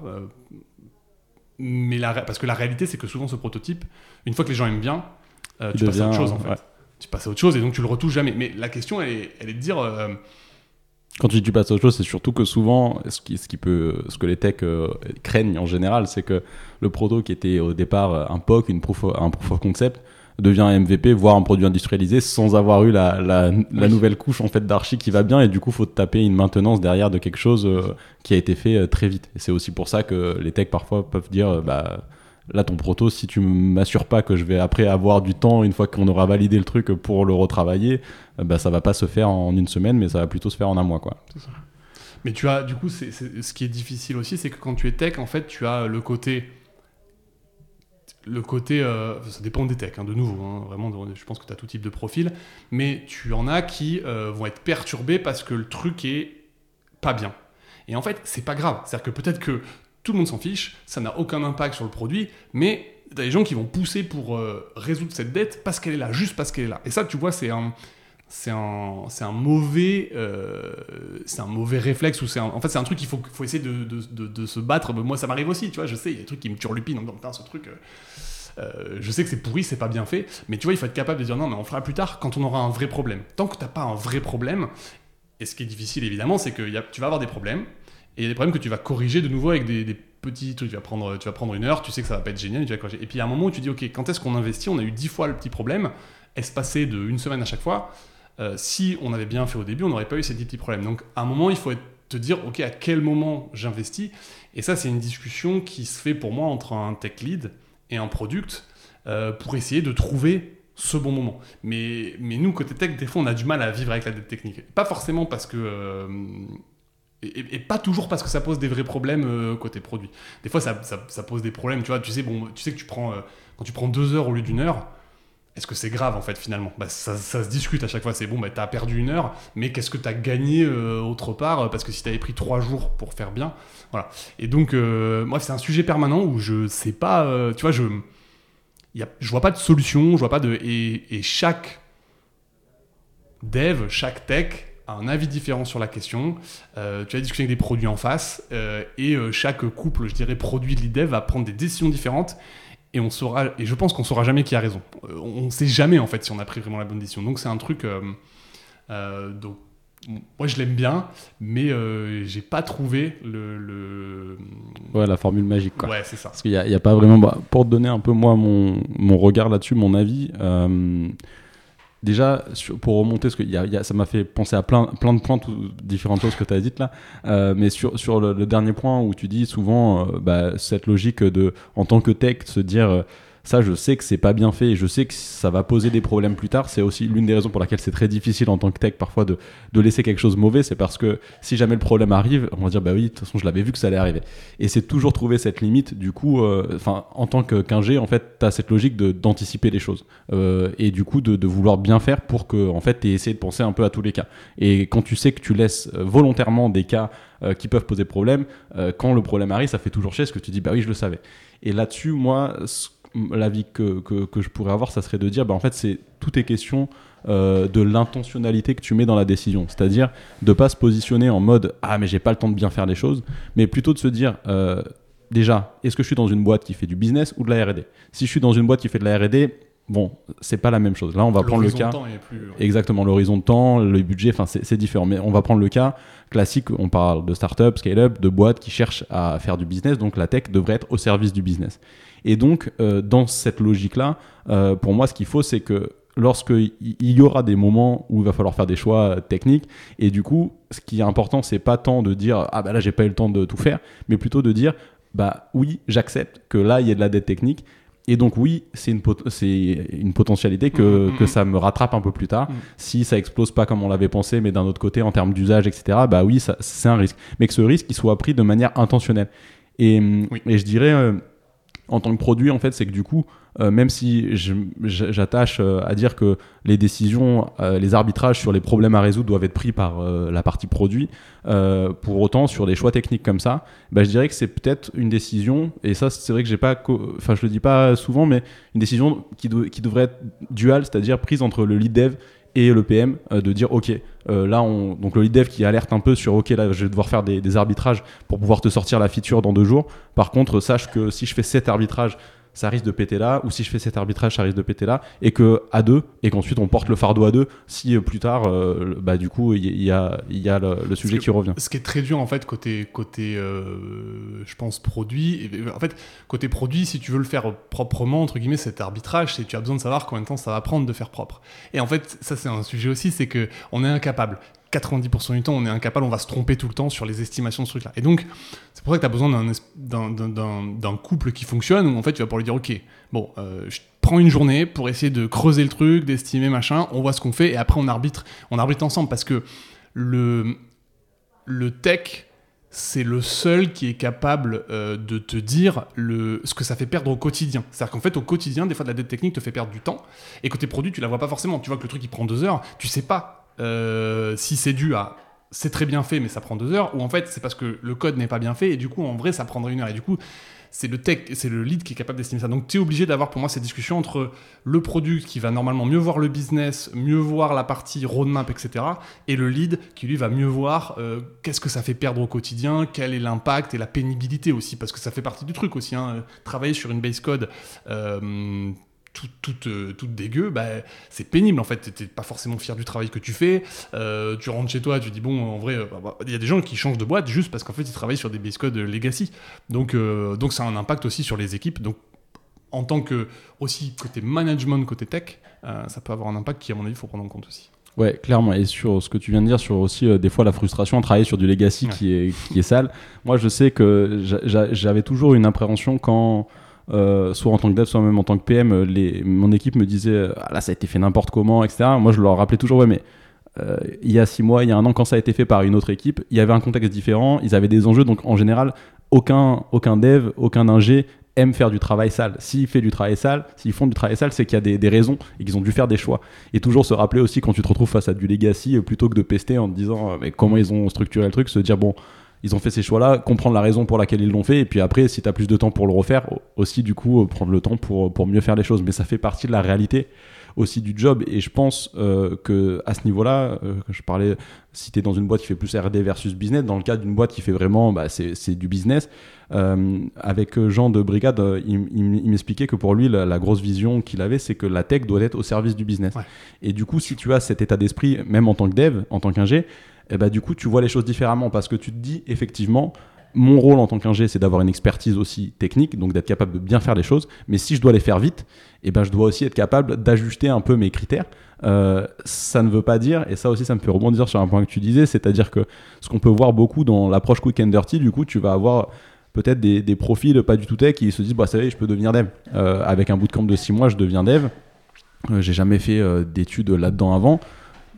mais la, parce que la réalité, c'est que souvent, ce prototype, une fois que les gens aiment bien, euh, tu passes à autre chose en fait. Tu passes à autre chose et donc tu le retouches jamais. Mais la question, elle est, elle est de dire. Euh, quand tu dis tu passes à autre chose, c'est surtout que souvent, ce, qui, ce, qui peut, ce que les techs euh, craignent en général, c'est que le proto qui était au départ un POC, une proof un proof of concept, devient un MVP, voire un produit industrialisé, sans avoir eu la, la, nouvelle couche en fait d'archi qui va bien, et du coup, faut taper une maintenance derrière de quelque chose qui a été fait très vite. Et c'est aussi pour ça que les techs parfois peuvent dire, bah Là, ton proto, si tu m'assures pas que je vais après avoir du temps, une fois qu'on aura validé le truc pour le retravailler, euh, bah, ça va pas se faire en une semaine, mais ça va plutôt se faire en un mois. Quoi. Mais tu as, du coup, ce qui est difficile aussi, c'est que quand tu es tech, en fait, tu as le côté. Le côté. Euh, ça dépend des techs, hein, de nouveau. Hein, vraiment, je pense que tu as tout type de profil. Mais tu en as qui euh, vont être perturbés parce que le truc est pas bien. Et en fait, c'est pas grave. C'est-à-dire que peut-être que tout le monde s'en fiche, ça n'a aucun impact sur le produit, mais a des gens qui vont pousser pour euh, résoudre cette dette parce qu'elle est là, juste parce qu'elle est là. Et ça, tu vois, c'est un, c'est un, un mauvais, euh, un mauvais réflexe ou c'est en fait c'est un truc qu'il faut, faut essayer de, de, de, se battre. Moi, ça m'arrive aussi, tu vois. Je sais, il y a des trucs qui me turlupinent en disant putain, ce truc. Euh, je sais que c'est pourri, c'est pas bien fait, mais tu vois, il faut être capable de dire non, mais on fera plus tard quand on aura un vrai problème. Tant que t'as pas un vrai problème, et ce qui est difficile évidemment, c'est que tu vas avoir des problèmes, et il y a des problèmes que tu vas corriger de nouveau avec des, petits trucs. Tu vas, prendre, tu vas prendre une heure, tu sais que ça va pas être génial, tu vas corriger. Et puis il y a un moment où tu dis, OK, quand est-ce qu'on investit? On a eu dix fois le petit problème, espacé de une semaine à chaque fois? Euh, si on avait bien fait au début, on n'aurait pas eu ces dix petits problèmes. Donc à un moment, il faut te dire, OK, à quel moment j'investis? Et ça, c'est une discussion qui se fait pour moi entre un tech lead et un product euh, pour essayer de trouver ce bon moment. Mais, mais nous, côté tech, des fois, on a du mal à vivre avec la dette technique. Pas forcément parce que... Euh, et, pas toujours parce que ça pose des vrais problèmes euh, côté produit. Des fois, ça, pose des problèmes. Tu vois, tu sais, bon, tu sais que tu prends, euh, quand tu prends deux heures au lieu d'une heure, est-ce que c'est grave en fait finalement? Bah, ça, se discute à chaque fois. C'est bon, bah, t'as perdu une heure, mais qu'est-ce que t'as gagné euh, autre part Parce que si t'avais pris trois jours pour faire bien, voilà. Et donc, moi, c'est un sujet permanent où je sais pas, tu vois, je, y a, je vois pas de solution, je vois pas de. Et chaque dev, chaque tech un avis différent sur la question. Euh, tu as discuté avec des produits en face euh, et euh, chaque couple, je dirais, produit de l'IDEV va prendre des décisions différentes et on saura et je pense qu'on saura jamais qui a raison. on ne sait jamais en fait si on a pris vraiment la bonne décision. Donc c'est un truc. donc moi je l'aime bien, mais j'ai pas trouvé le, Ouais, la formule magique quoi. Ouais, c'est ça. Parce qu'il n'y a, a, pas vraiment. Bah, pour te donner un peu moi mon, mon regard là-dessus, mon avis déjà, pour remonter, parce que ça m'a fait penser à plein, plein de points, différentes choses que tu as dites là, euh, mais sur, sur le, dernier point où tu dis souvent euh, bah, cette logique de, en tant que tech, se dire euh, ça, je sais que c'est pas bien fait et je sais que ça va poser des problèmes plus tard. C'est aussi l'une des raisons pour laquelle c'est très difficile en tant que tech parfois de, de laisser quelque chose mauvais. C'est parce que si jamais le problème arrive, on va dire bah oui, de toute façon, je l'avais vu que ça allait arriver. Et c'est toujours trouver cette limite. Du coup, euh, enfin, en tant qu'ingé, en fait, tu as cette logique d'anticiper les choses euh, et du coup de, vouloir bien faire pour que en fait, tu essayé de penser un peu à tous les cas. Et quand tu sais que tu laisses euh, volontairement des cas qui peuvent poser problème, quand le problème arrive, ça fait toujours chier parce que tu dis bah oui, je le savais. Et là-dessus, moi, l'avis que, que, que, je pourrais avoir, ça serait de dire, bah, en fait, c'est tout est question euh, de l'intentionnalité que tu mets dans la décision. C'est-à-dire de pas se positionner en mode ah mais j'ai pas le temps de bien faire les choses, mais plutôt de se dire euh, déjà est-ce que je suis dans une boîte qui fait du business ou de la R&D Si je suis dans une boîte qui fait de la R&D, bon, c'est pas la même chose. Là, on va prendre le cas. Plus... Exactement, l'horizon de temps, le budget, enfin, c'est différent. Mais on va prendre le cas classique. On parle de start-up, scale-up, de boîtes qui cherchent à faire du business. Donc, la tech devrait être au service du business. Et donc, euh, dans cette logique-là, euh, pour moi, ce qu'il faut, c'est que lorsqu'il y aura des moments où il va falloir faire des choix techniques, et du coup, ce qui est important, c'est pas tant de dire ah bah là j'ai pas eu le temps de tout faire, mais plutôt de dire bah oui, j'accepte que là il y ait de la dette technique, et donc oui, c'est une, c'est une potentialité que, mm, mm, que, mm. ça me rattrape un peu plus tard. Si ça explose pas comme on l'avait pensé, mais d'un autre côté, en termes d'usage, etc., bah oui, c'est un risque. Mais que ce risque, il soit pris de manière intentionnelle. Et, et je dirais, euh, en tant que produit, en fait, c'est que du coup, euh, même si j'attache euh, à dire que les décisions, euh, les arbitrages sur les problèmes à résoudre doivent être pris par la partie produit, pour autant, sur des choix techniques comme ça, bah, je dirais que c'est peut-être une décision, et ça, c'est vrai que j'ai pas, je le dis pas souvent, mais une décision qui, qui devrait être duale, c'est-à-dire prise entre le lead dev et le PM de dire ok là on donc le lead dev qui alerte un peu sur ok là je vais devoir faire des, des, arbitrages pour pouvoir te sortir la feature dans deux jours. Par contre sache que si je fais cet arbitrage ça risque de péter là, ou si je fais cet arbitrage, ça risque de péter là, et que à deux, et qu'ensuite on porte le fardeau à deux, si euh, plus tard, euh, bah du coup, il y, a, y a le, sujet qui revient. Ce qui est très dur en fait côté côté, euh, je pense produit. En fait, côté produit, si tu veux le faire proprement entre guillemets, cet arbitrage, c'est tu as besoin de savoir combien de temps ça va prendre de faire propre. Et en fait, ça c'est un sujet aussi, c'est que on est incapable. 90% du temps, on est incapable, on va se tromper tout le temps sur les estimations de ce truc-là. Et donc, c'est pour ça que tu as besoin d'un couple qui fonctionne, où en fait, tu vas pouvoir lui dire, OK, bon, euh, je prends une journée pour essayer de creuser le truc, d'estimer, machin, on voit ce qu'on fait, et après, on arbitre, on arbitre ensemble, parce que le, le tech, c'est le seul qui est capable euh, de te dire le, ce que ça fait perdre au quotidien. C'est-à-dire qu'en fait, au quotidien, des fois, la dette technique te fait perdre du temps, et côté produit, tu la vois pas forcément. Tu vois que le truc, il prend deux heures, tu sais pas euh, si c'est dû à c'est très bien fait mais ça prend deux heures, ou en fait c'est parce que le code n'est pas bien fait et du coup en vrai ça prendrait une heure. Et du coup c'est le tech, c'est le lead qui est capable d'estimer ça. Donc tu es obligé d'avoir pour moi cette discussion entre le produit qui va normalement mieux voir le business, mieux voir la partie roadmap, etc. et le lead qui lui va mieux voir euh, qu'est-ce que ça fait perdre au quotidien, quel est l'impact et la pénibilité aussi, parce que ça fait partie du truc aussi. Hein. Travailler sur une base code. Euh, toute, euh, toute, dégueu, bah, c'est pénible en fait. T'es pas forcément fier du travail que tu fais. Euh, tu rentres chez toi, tu dis bon, en vrai, euh, bah, bah, il y a des gens qui changent de boîte juste parce qu'en fait ils travaillent sur des base codes legacy. Donc, donc ça a un impact aussi sur les équipes. Donc en tant que aussi côté management, côté tech, ça peut avoir un impact qui à mon avis il faut prendre en compte aussi. Ouais, clairement. Et sur ce que tu viens de dire, sur aussi des fois la frustration à travailler sur du legacy qui, est, qui est sale. Moi, je sais que j'avais toujours une appréhension quand euh, soit en tant que dev, soit même en tant que PM, euh, mon équipe me disait euh, ah, là ça a été fait n'importe comment, etc. Moi je leur rappelais toujours ouais mais il y a six mois, il y a un an quand ça a été fait par une autre équipe, il y avait un contexte différent, ils avaient des enjeux donc en général aucun aucun dev, aucun ingé aime faire du travail sale. S'il fait du travail sale, s'ils font du travail sale, c'est qu'il y a des, des, raisons et qu'ils ont dû faire des choix. Et toujours se rappeler aussi quand tu te retrouves face à du legacy, plutôt que de pester en te disant mais comment ils ont structuré le truc, se dire bon, ils ont fait ces choix-là, comprendre la raison pour laquelle ils l'ont fait, et puis après, si tu as plus de temps pour le refaire, aussi du coup, euh, prendre le temps pour, pour mieux faire les choses. Mais ça fait partie de la réalité aussi du job, et je pense euh, que à ce niveau-là, euh, je parlais, si tu es dans une boîte qui fait plus RD versus business, dans le cas d'une boîte qui fait vraiment, bah, c'est du business, avec Jean de Brigade, il, m'expliquait que pour lui, la, grosse vision qu'il avait, c'est que la tech doit être au service du business. Et du coup, si tu as cet état d'esprit, même en tant que dev, en tant qu'ingé, eh bah, du coup, tu vois les choses différemment parce que tu te dis, effectivement, mon rôle en tant qu'ingé, c'est d'avoir une expertise aussi technique, donc d'être capable de bien faire les choses. Mais si je dois les faire vite, eh ben, je dois aussi être capable d'ajuster un peu mes critères. Euh, ça ne veut pas dire, et ça aussi, ça me fait rebondir sur un point que tu disais, c'est-à-dire que ce qu'on peut voir beaucoup dans l'approche quick and dirty, du coup, tu vas avoir peut-être des, des, profils pas du tout tech qui se disent, bah, ça y est, je peux devenir dev. Euh, avec un bootcamp de 6 mois, je deviens dev. Euh, j'ai jamais fait d'études là-dedans avant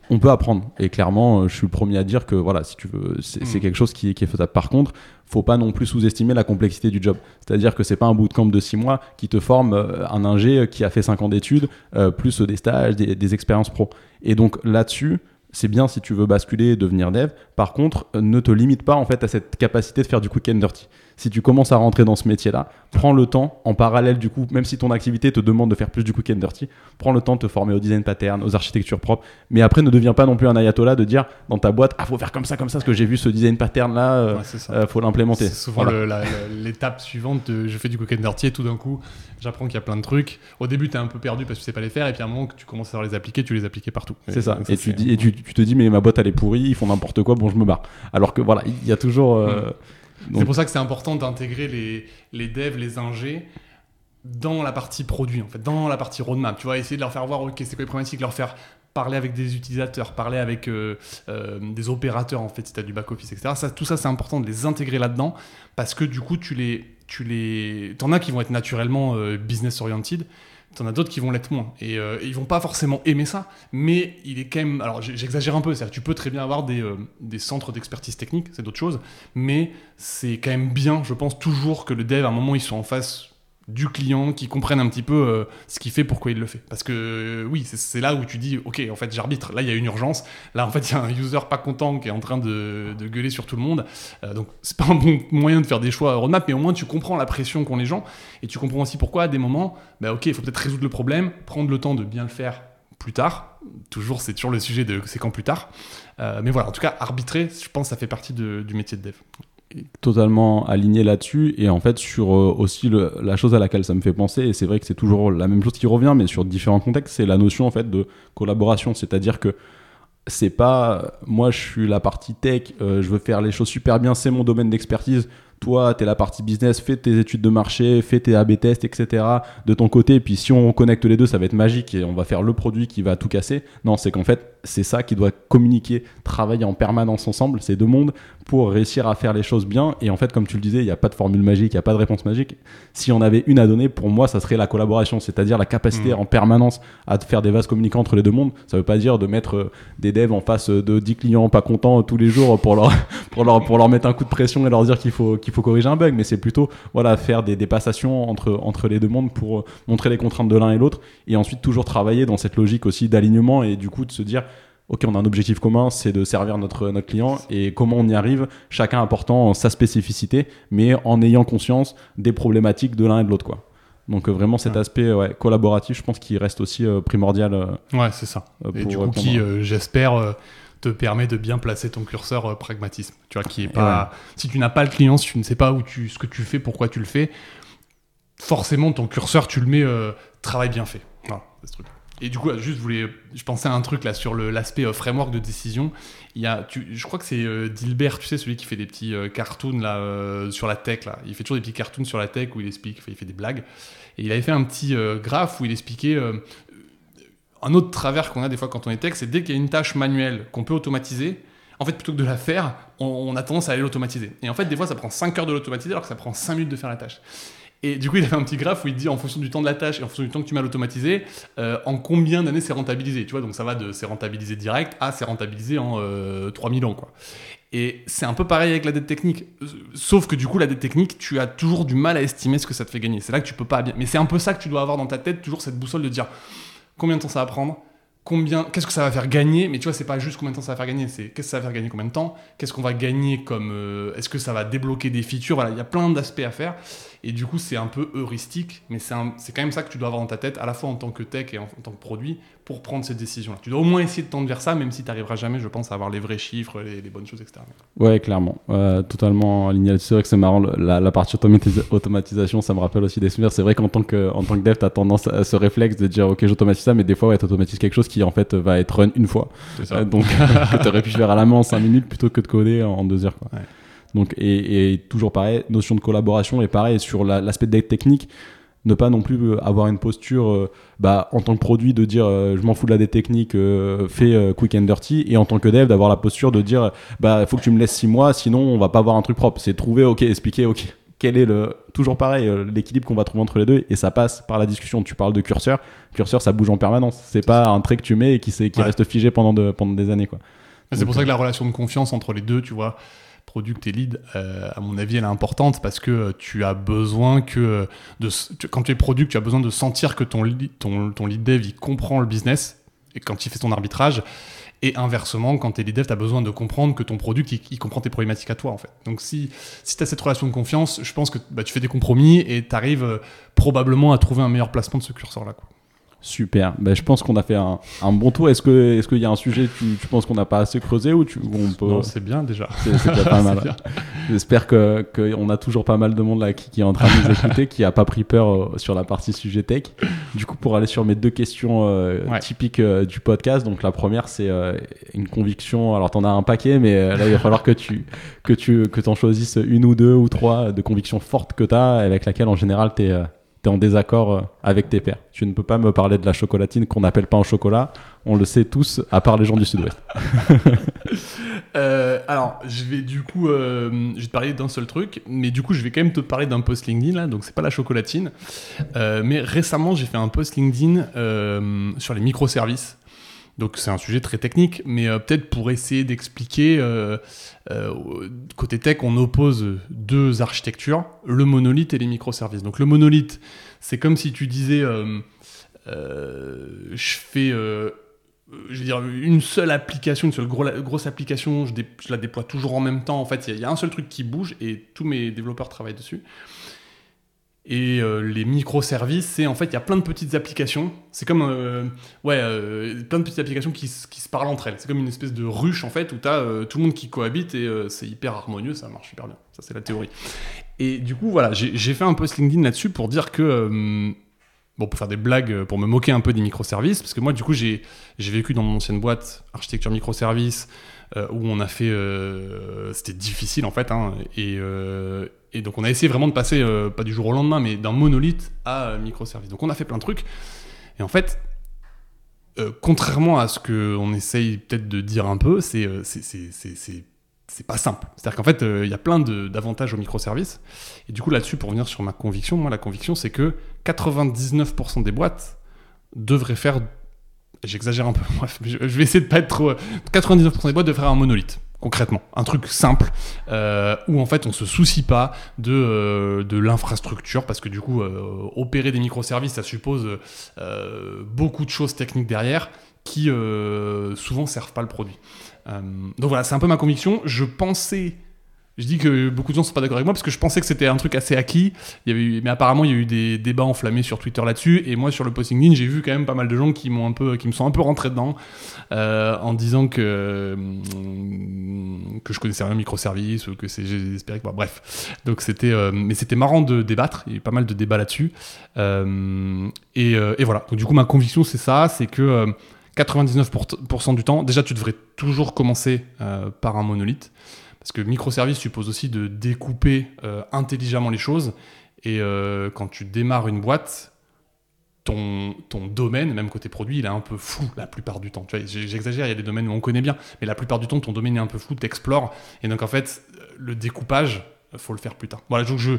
on peut apprendre. Et clairement, euh, je suis le premier à dire que voilà, si tu veux, c'est mm. quelque chose qui, est faisable. Par contre, faut pas non plus sous-estimer la complexité du job. C'est-à-dire que c'est pas un bootcamp de six mois qui te forme euh, un ingé qui a fait cinq ans d'études, euh, plus des stages, des, expériences pro. Et donc là-dessus, c'est bien si tu veux basculer et devenir dev. Par contre, ne te limite pas en fait à cette capacité de faire du quick and dirty. Si tu commences à rentrer dans ce métier-là, prends le temps, en parallèle du coup, même si ton activité te demande de faire plus du quick and dirty, prends le temps de te former au design pattern, aux architectures propres, mais après ne deviens pas non plus un ayatollah de dire dans ta boîte, ah faut faire comme ça, comme ça, parce que j'ai vu ce design pattern là, euh, Ouais, ça. euh, faut l'implémenter. C'est souvent Voilà. l'étape suivante de je fais du quick and dirty et tout d'un coup j'apprends qu'il y a plein de trucs. Au début t'es un peu perdu parce que tu sais pas les faire et puis à un moment que tu commences à savoir les appliquer, tu les appliques partout. C'est ça. donc Et, tu, c'est- dis, et tu, tu te dis, mais ma boîte elle est pourrie, ils font n'importe quoi, bon, je me barre. Alors que voilà, il y a toujours. euh, C'est pour ça que c'est important d'intégrer les, les devs, les ingés dans la partie produit, en fait, dans la partie roadmap. Tu vois, essayer de leur faire voir, ok, c'est quoi les problématiques, leur faire parler avec des utilisateurs, parler avec euh, euh, des opérateurs, en fait, si tu as du back-office, etc. Tout ça, c'est important de les intégrer là-dedans parce que du coup, tu les. Tu les... T'en as qui vont être naturellement euh, business-oriented, T'en as d'autres qui vont l'être moins. Et, euh, ils vont pas forcément aimer ça, mais il est quand même. Alors j'exagère un peu, c'est-à-dire tu peux très bien avoir des, euh, des centres d'expertise technique, c'est d'autres choses, mais c'est quand même bien, je pense, toujours que le dev, à un moment, ils sont en face du client, qui comprennent un petit peu euh, ce qu'il fait, pourquoi il le fait. Parce que euh, oui, c'est- là où tu dis, ok, en fait, j'arbitre. Là, il y a une urgence. Là, en fait, il y a un user pas content qui est en train de, gueuler sur tout le monde. Euh, donc, c'est pas un bon moyen de faire des choix roadmap, mais au moins, tu comprends la pression qu'ont les gens et tu comprends aussi pourquoi, à des moments, bah, ok, il faut peut-être résoudre le problème, prendre le temps de bien le faire plus tard. Toujours, c'est toujours le sujet de c'est quand plus tard. Euh, mais voilà, en tout cas, arbitrer, je pense, ça fait partie du métier de dev. Totalement aligné là-dessus. Et en fait sur euh, aussi le- la chose à laquelle ça me fait penser et c'est vrai que c'est toujours la même chose qui revient mais sur différents contextes c'est la notion en fait de collaboration. C'est-à-dire que c'est pas euh, moi je suis la partie tech euh, je veux faire les choses super bien c'est mon domaine d'expertise. Toi tu es la partie business fais tes études de marché fais tes AB tests etc de ton côté. Et puis si on connecte les deux ça va être magique et on va faire le produit qui va tout casser. Non c'est qu'en fait c'est ça qui doit communiquer travailler en permanence ensemble ces deux mondes pour réussir à faire les choses bien. Et en fait, comme tu le disais, il n'y a pas de formule magique, il n'y a pas de réponse magique. Si on avait une à donner, pour moi, ça serait la collaboration, c'est-à-dire la capacité Mm. en permanence à faire des vases communicants entre les deux mondes. Ça ne veut pas dire de mettre euh, des devs en face euh, de 10 clients pas contents euh, tous les jours pour leur, *laughs* pour leur, pour leur mettre un coup de pression et leur dire qu'il faut, qu'il faut corriger un bug, mais c'est plutôt voilà, faire des, des passations entre, entre les deux mondes pour montrer les contraintes de l'un et l'autre. Et ensuite, toujours travailler dans cette logique aussi d'alignement et du coup de se dire Ok, on a un objectif commun, c'est de servir notre, notre client et comment on y arrive, chacun apportant sa spécificité, mais en ayant conscience des problématiques de l'un et de l'autre. quoi. Donc euh, vraiment cet Ouais. aspect ouais, collaboratif, je pense qu'il reste aussi euh, primordial. euh, Ouais, c'est ça. Et du coup, qui, j'espère, te permet de bien placer ton curseur pragmatisme. Tu vois, qui est pas. Si tu n'as pas le client, si tu ne sais pas où tu, ce que tu fais, pourquoi tu le fais, forcément, ton curseur, tu le mets travail bien fait. Voilà, c'est ce truc. Et du coup, juste, je pensais à un truc là sur l'aspect euh, framework de décision. Il y a, je crois que c'est euh, Dilbert, tu sais, celui qui fait des petits euh, cartoons là euh, sur la tech. Il fait toujours des petits cartoons sur la tech où il explique, il fait des blagues. Et il avait fait un petit graphe où il expliquait un autre travers qu'on a des fois quand on est tech, c'est dès qu'il y a une tâche manuelle qu'on peut automatiser, en fait, plutôt que de la faire, on a tendance à aller l'automatiser. Et en fait, des fois, ça prend 5 heures de l'automatiser alors que ça prend 5 minutes de faire la tâche. Et du coup, il a fait un petit graphe où il dit en fonction du temps de la tâche et en fonction du temps que tu m'as l'automatisé, euh, en combien d'années c'est rentabilisé. Tu vois, donc ça va de c'est rentabilisé direct à c'est rentabilisé en euh, 3000 ans, quoi. Et c'est un peu pareil avec la dette technique. Sauf que du coup, la dette technique, tu as toujours du mal à estimer ce que ça te fait gagner. C'est là que tu peux pas bien. Mais c'est un peu ça que tu dois avoir dans ta tête, toujours cette boussole de dire combien de temps ça va prendre, combien, qu'est-ce que ça va faire gagner? Mais tu vois, c'est pas juste combien de temps ça va faire gagner, c'est qu'est-ce que ça va faire gagner combien de temps, qu'est-ce qu'on va gagner comme, euh, est-ce que ça va débloquer des features? Voilà, il y a plein d'aspects à faire. Et du coup, c'est un peu heuristique, mais c'est quand même ça que tu dois avoir dans ta tête, à la fois en tant que tech et en, en tant que produit, pour prendre cette décision-là. Tu dois au moins essayer de tendre vers ça, même si tu n'arriveras jamais, je pense, à avoir les vrais chiffres, les, les bonnes choses, etc. Ouais, clairement. Euh, totalement aligné. C'est vrai que c'est marrant. La, la partie automati- automatisation, ça me rappelle aussi des souvenirs. C'est vrai qu'en tant que, en tant que dev, tu as tendance à ce réflexe de dire, OK, j'automatise ça, mais des fois, ouais, tu automatises quelque chose qui, en fait, va être run une fois. C'est Euh, donc, *laughs* que tu aurais pu faire à la main en 5 minutes plutôt que de coder en 2 heures. Quoi. Ouais. Donc, et, et toujours pareil, notion de collaboration et pareil sur la- l'aspect dev technique. Ne pas non plus euh, avoir une posture euh, bah, en tant que produit de dire euh, je m'en fous de la dev technique, euh, fais quick and dirty, et en tant que dev d'avoir la posture de dire bah faut que tu me laisses 6 mois, sinon on va pas avoir un truc propre. C'est trouver, ok, expliquer, ok, quel est le toujours pareil l'équilibre qu'on va trouver entre les deux, et ça passe par la discussion. Tu parles de curseur, curseur ça bouge en permanence. C'est pas un trait que tu mets et qui, qui Ouais. reste figé pendant, de, pendant des années quoi. C'est pour ça que la relation de confiance entre les deux, tu vois, product et lead, euh, à mon avis, elle est importante parce que euh, tu as besoin que, euh, de, quand tu es product, tu as besoin de sentir que ton ton, ton lead dev, il comprend le business et quand il fait son arbitrage. Et inversement, quand tu es lead dev, tu as besoin de comprendre que ton produit, il, comprend tes problématiques à toi, en fait. Donc si, si tu as cette relation de confiance, je pense que bah, tu fais des compromis et tu arrives euh, probablement à trouver un meilleur placement de ce curseur-là. Super. Ben, je pense qu'on a fait un, un bon tour. Est-ce que est-ce qu'il y a un sujet tu, tu penses qu'on n'a pas assez creusé ou tu on peut... Non, c'est bien déjà. C'est déjà pas *laughs* mal. J'espère que qu'on a toujours pas mal de monde là qui, qui est en train de nous écouter, qui a pas pris peur euh, sur la partie sujet tech. Du coup, pour aller sur mes deux questions euh, Ouais. typiques euh, du podcast, donc la première c'est une conviction. Alors t'en as un paquet, mais là il va falloir que tu que tu que t'en choisisses une ou deux ou trois de convictions fortes que t'as avec laquelle en général t'es en désaccord euh, avec tes pairs. Tu ne peux pas me parler de la chocolatine qu'on n'appelle pas en chocolat. On le sait tous, à part les gens du Sud-Ouest. *laughs* Euh, alors, je vais du coup, euh, je vais te parler d'un seul truc, mais du coup, je vais quand même te parler d'un post LinkedIn là, donc c'est pas la chocolatine. Mais récemment, j'ai fait un post LinkedIn sur les microservices. Donc c'est un sujet très technique, mais euh, peut-être pour essayer d'expliquer, euh, euh, côté tech, on oppose deux architectures, le monolithe et les microservices. Donc le monolithe, c'est comme si tu disais, je fais une seule application, une seule gros- grosse application, je, la déploie toujours en même temps. En fait, il y a un seul truc qui bouge et tous mes développeurs travaillent dessus. Et euh, les microservices, c'est en fait, il y a plein de petites applications. C'est comme, euh, ouais, euh, plein de petites applications qui, qui se parlent entre elles. C'est comme une espèce de ruche, en fait, où tu as tout le monde qui cohabite et c'est hyper harmonieux, ça marche super bien. Ça, c'est la théorie. Et du coup, voilà, j'ai fait un post LinkedIn là-dessus pour dire que. Bon, pour faire des blagues, pour me moquer un peu des microservices, parce que moi, du coup, j'ai vécu dans mon ancienne boîte architecture microservices où on a fait, euh, c'était difficile en fait, hein, et, euh, et donc on a essayé vraiment de passer euh, pas du jour au lendemain, mais d'un monolithe à euh, microservices. Donc on a fait plein de trucs, et en fait, euh, contrairement à ce que on essaye peut-être de dire un peu, c'est euh, c'est- pas simple. C'est-à-dire qu'en fait, euh, il y a plein d'avantages aux microservices. Et du coup, là-dessus, pour revenir sur ma conviction, moi, la conviction, c'est que 99% des boîtes devraient faire. J'exagère un peu, *laughs* bref, je, vais essayer de pas être trop. 99% des boîtes devraient faire un monolithe, concrètement. Un truc simple, euh, où en fait, on se soucie pas de, euh, de l'infrastructure, parce que du coup, euh, opérer des microservices, ça suppose euh, beaucoup de choses techniques derrière qui euh, souvent servent pas le produit. Euh, donc voilà, c'est un peu ma conviction. Je pensais, je dis que beaucoup de gens sont pas d'accord avec moi parce que je pensais que c'était un truc assez acquis. Mais apparemment il y a eu des débats enflammés sur Twitter là-dessus. Et moi sur le posting LinkedIn, j'ai vu quand même pas mal de gens qui m'ont un peu, qui me sont un peu rentrés dedans euh, en disant que hum, que je connaissais rien microservices ou que j'espérais que bref. Donc c'était, euh, mais c'était marrant de débattre. Il y a eu pas mal de débats là-dessus. Euh, et, et voilà. Donc du coup ma conviction c'est ça, c'est que euh, 99% du temps, déjà tu devrais toujours commencer par un monolithe. Parce que microservice suppose aussi de découper euh, intelligemment les choses. Et euh, quand tu démarres une boîte, ton, domaine, même côté produit, il est un peu flou la plupart du temps. Tu vois, J'exagère, il y a des domaines où on connaît bien, mais la plupart du temps, ton domaine est un peu flou, t'explores. Et donc en fait, le découpage, faut le faire plus tard. Voilà, donc je,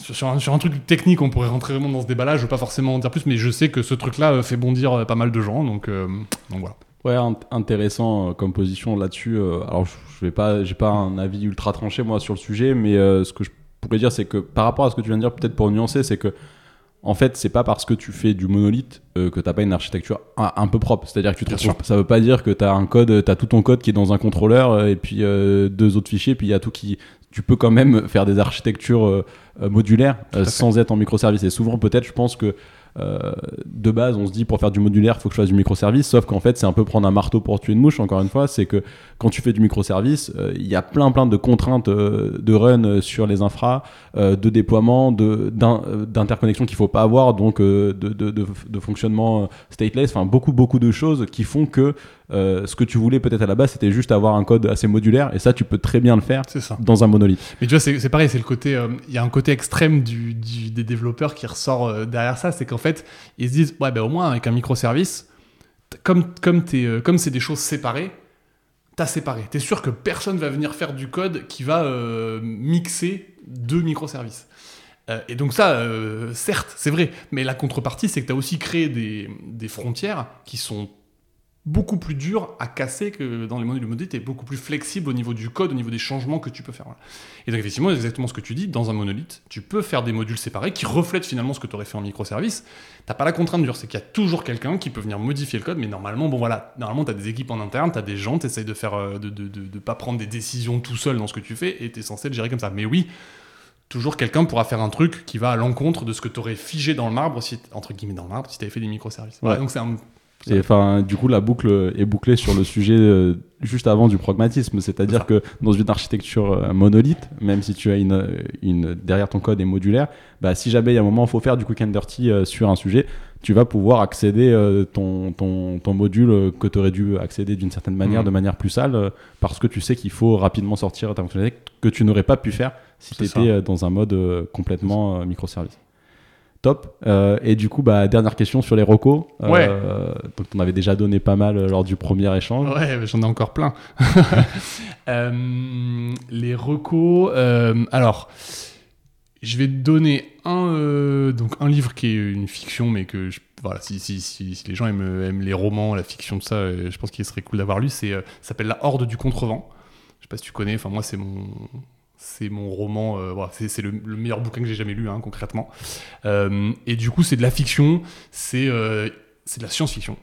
sur, un, truc technique, on pourrait rentrer vraiment dans ce débat-là. Je veux pas forcément en dire plus, mais je sais que ce truc-là euh, fait bondir pas mal de gens. Donc, donc voilà. Ouais, int- intéressant euh, comme position là-dessus. euh, alors, je vais pas, j'ai pas un avis ultra tranché moi sur le sujet, mais euh, ce que je pourrais dire, c'est que par rapport à ce que tu viens de dire, peut-être pour nuancer, c'est que en fait, c'est pas parce que tu fais du monolithe euh, que t'as pas une architecture un, un peu propre. C'est-à-dire que tu te retrouves, ça veut pas dire que t'as un code, t'as tout ton code qui est dans un contrôleur et puis euh, deux autres fichiers, puis il y a tout qui. Tu peux quand même faire des architectures modulaires sans être en microservice. Et souvent, peut-être, je pense que euh, de base, on se dit pour faire du modulaire, il faut que je fasse du microservice, sauf qu'en fait, c'est un peu prendre un marteau pour tuer une mouche, encore une fois, c'est que quand tu fais du microservice, euh, il y a plein plein de contraintes euh, de run sur les infras, de déploiement, d'interconnexion qu'il faut pas avoir, donc de, de, fonctionnement stateless, enfin beaucoup beaucoup de choses qui font que euh, ce que tu voulais peut-être à la base, c'était juste avoir un code assez modulaire, et ça, tu peux très bien le faire ça. dans un monolithe. Mais tu vois, c'est pareil, c'est le côté. euh, Il y a un côté extrême du, du- des développeurs qui ressort euh, derrière ça, c'est qu'en fait, ils se disent, ouais, ben au moins avec un microservice, comme comme comme c'est des choses séparées, t'as séparé. T'es sûr que personne va venir faire du code qui va mixer deux microservices. Euh, et donc ça, euh, certes, c'est vrai, mais la contrepartie, c'est que t'as aussi créé des, des frontières qui sont beaucoup plus dur à casser que dans les modules monolithes, tu es beaucoup plus flexible au niveau du code, au niveau des changements que tu peux faire. Voilà. Et donc effectivement, c'est exactement ce que tu dis, dans un monolithe, tu peux faire des modules séparés qui reflètent finalement ce que tu aurais fait en microservice. T'as pas la contrainte dure, c'est qu'il y a toujours quelqu'un qui peut venir modifier le code, mais normalement, bon voilà, normalement tu as des équipes en interne, tu as des gens, tu essayes de faire euh, de, de, de, de, pas prendre des décisions tout seul dans ce que tu fais, et tu es censé le gérer comme ça. Mais oui, toujours quelqu'un pourra faire un truc qui va à l'encontre de ce que tu aurais figé dans le marbre, si, entre guillemets dans le marbre, si tu avais fait des microservices. Ouais. donc c'est un et enfin, du coup, la boucle est bouclée sur le sujet euh, juste avant du pragmatisme, c'est-à-dire que dans une architecture euh, monolithe, même si tu as une, une derrière ton code est modulaire, bah, si jamais il y a un moment il faut faire du quick and dirty euh, sur un sujet, tu vas pouvoir accéder euh, ton, ton, ton module que tu aurais dû accéder d'une certaine manière, Mhm. de manière plus sale, parce que tu sais qu'il faut rapidement sortir ta fonctionnalité que tu n'aurais pas pu faire si tu étais ça. dans un mode complètement microservice. Top. Euh, et du coup, bah, dernière question sur les recos. Ouais. Euh, donc, on avait déjà donné pas mal euh, lors du premier échange. Ouais, j'en ai encore plein. *laughs* Euh, les recos. alors, je vais te donner un, donc un livre qui est une fiction, mais que je- voilà, si, si, si, si les gens aiment, aiment les romans, la fiction, tout ça, je pense qu'il serait cool d'avoir lu. C'est, ça s'appelle La Horde du Contrevent. Je sais pas si tu connais. Enfin, moi, c'est mon. C'est mon roman, euh, c'est le, le meilleur bouquin que j'ai jamais lu, hein, concrètement. Euh, et du coup, c'est de la fiction, c'est euh, de la science-fiction.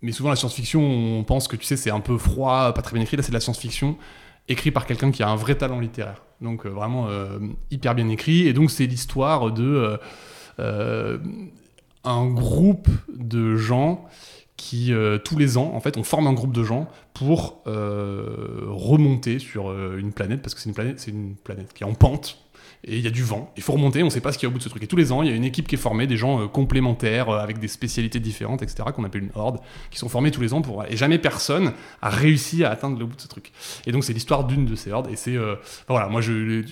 Mais souvent, la science-fiction, on pense que tu sais, c'est un peu froid, pas très bien écrit. Là, c'est de la science-fiction écrit par quelqu'un qui a un vrai talent littéraire. Donc, euh, vraiment hyper bien écrit. Et donc, c'est l'histoire de un groupe de gens qui, euh, tous les ans, en fait, on forme un groupe de gens pour euh, remonter sur euh, une planète, parce que c'est une planète, c'est une planète qui est en pente, et il y a du vent. Il faut remonter, on ne sait pas ce qu'il y a au bout de ce truc. Et tous les ans, il y a une équipe qui est formée, des gens euh, complémentaires, euh, avec des spécialités différentes, etc., qu'on appelle une horde, qui sont formés tous les ans pour. Et jamais personne a réussi à atteindre le bout de ce truc. Et donc, c'est l'histoire d'une de ces hordes. Et c'est. enfin, voilà, moi, je.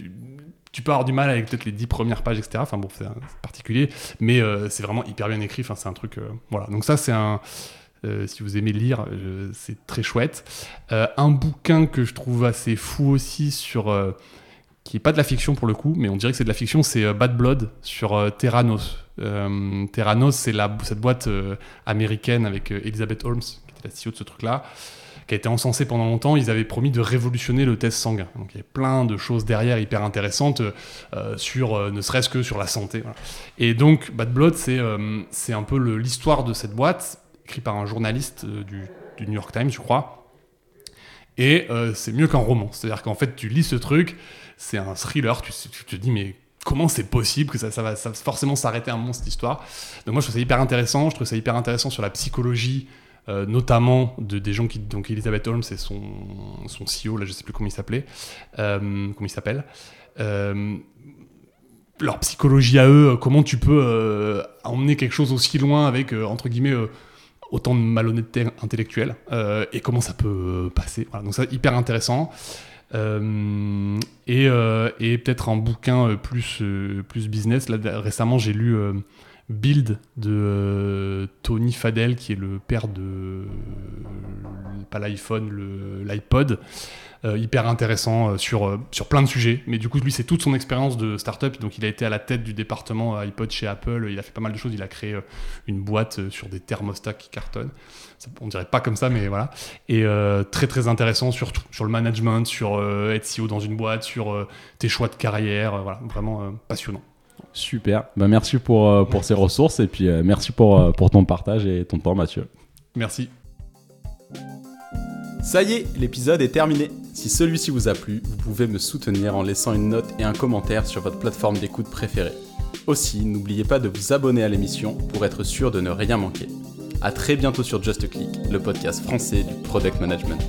Tu- peux avoir du mal avec peut-être les dix premières pages, etc. Enfin bon, c'est particulier, mais euh, c'est vraiment hyper bien écrit. Enfin, c'est un truc. euh, voilà. Donc ça, c'est un. euh, si vous aimez lire, c'est très chouette. Un bouquin que je trouve assez fou aussi sur qui est pas de la fiction pour le coup, mais on dirait que c'est de la fiction, c'est Bad Blood sur Terranos. Terranos, c'est cette boîte américaine avec Elizabeth Holmes, qui était la CEO de ce truc-là, qui a été encensée pendant longtemps. Ils avaient promis de révolutionner le test sanguin. Donc il y a plein de choses derrière hyper intéressantes euh, sur, euh, ne serait-ce que sur la santé. Et donc Bad Blood, c'est euh, c'est un peu l'histoire de cette boîte, écrit par un journaliste du, du New York Times, je crois. Et c'est mieux qu'un roman. C'est-à-dire qu'en fait, tu lis ce truc, c'est un thriller, tu, te dis, mais comment c'est possible que ça, ça va forcément s'arrêter un moment cette histoire? Donc moi, je trouve ça hyper intéressant. Je trouve ça hyper intéressant sur la psychologie, euh, notamment de, des gens qui. Donc Elizabeth Holmes et son, son CEO, là, je sais plus comment il s'appelait, euh, comment il s'appelle. Euh, leur psychologie à eux, comment tu peux emmener quelque chose aussi loin avec, entre guillemets, autant de malhonnêteté intellectuelle, et comment ça peut passer. Voilà, donc ça, hyper intéressant. Et et peut-être un bouquin plus, plus business. Là, récemment, j'ai lu Build de euh, Tony Fadell, qui est le père de. euh, pas l'iPhone, l'iPod. Euh, hyper intéressant sur, plein de sujets. Mais du coup, lui, c'est toute son expérience de startup. Donc, il a été à la tête du département iPod chez Apple. Il a fait pas mal de choses. Il a créé une boîte sur des thermostats qui cartonnent. Ça, on dirait pas comme ça, mais voilà. Et très, très intéressant sur. Sur le management, sur être CEO dans une boîte, sur tes choix de carrière. voilà, vraiment passionnant. Super. Bah, merci pour, euh, pour ces ressources et puis euh, merci pour, euh, pour ton partage et ton temps, Mathieu. Merci. Ça y est, l'épisode est terminé. Si celui-ci vous a plu, vous pouvez me soutenir en laissant une note et un commentaire sur votre plateforme d'écoute préférée. Aussi, n'oubliez pas de vous abonner à l'émission pour être sûr de ne rien manquer. A très bientôt sur Just Click, le podcast français du product management.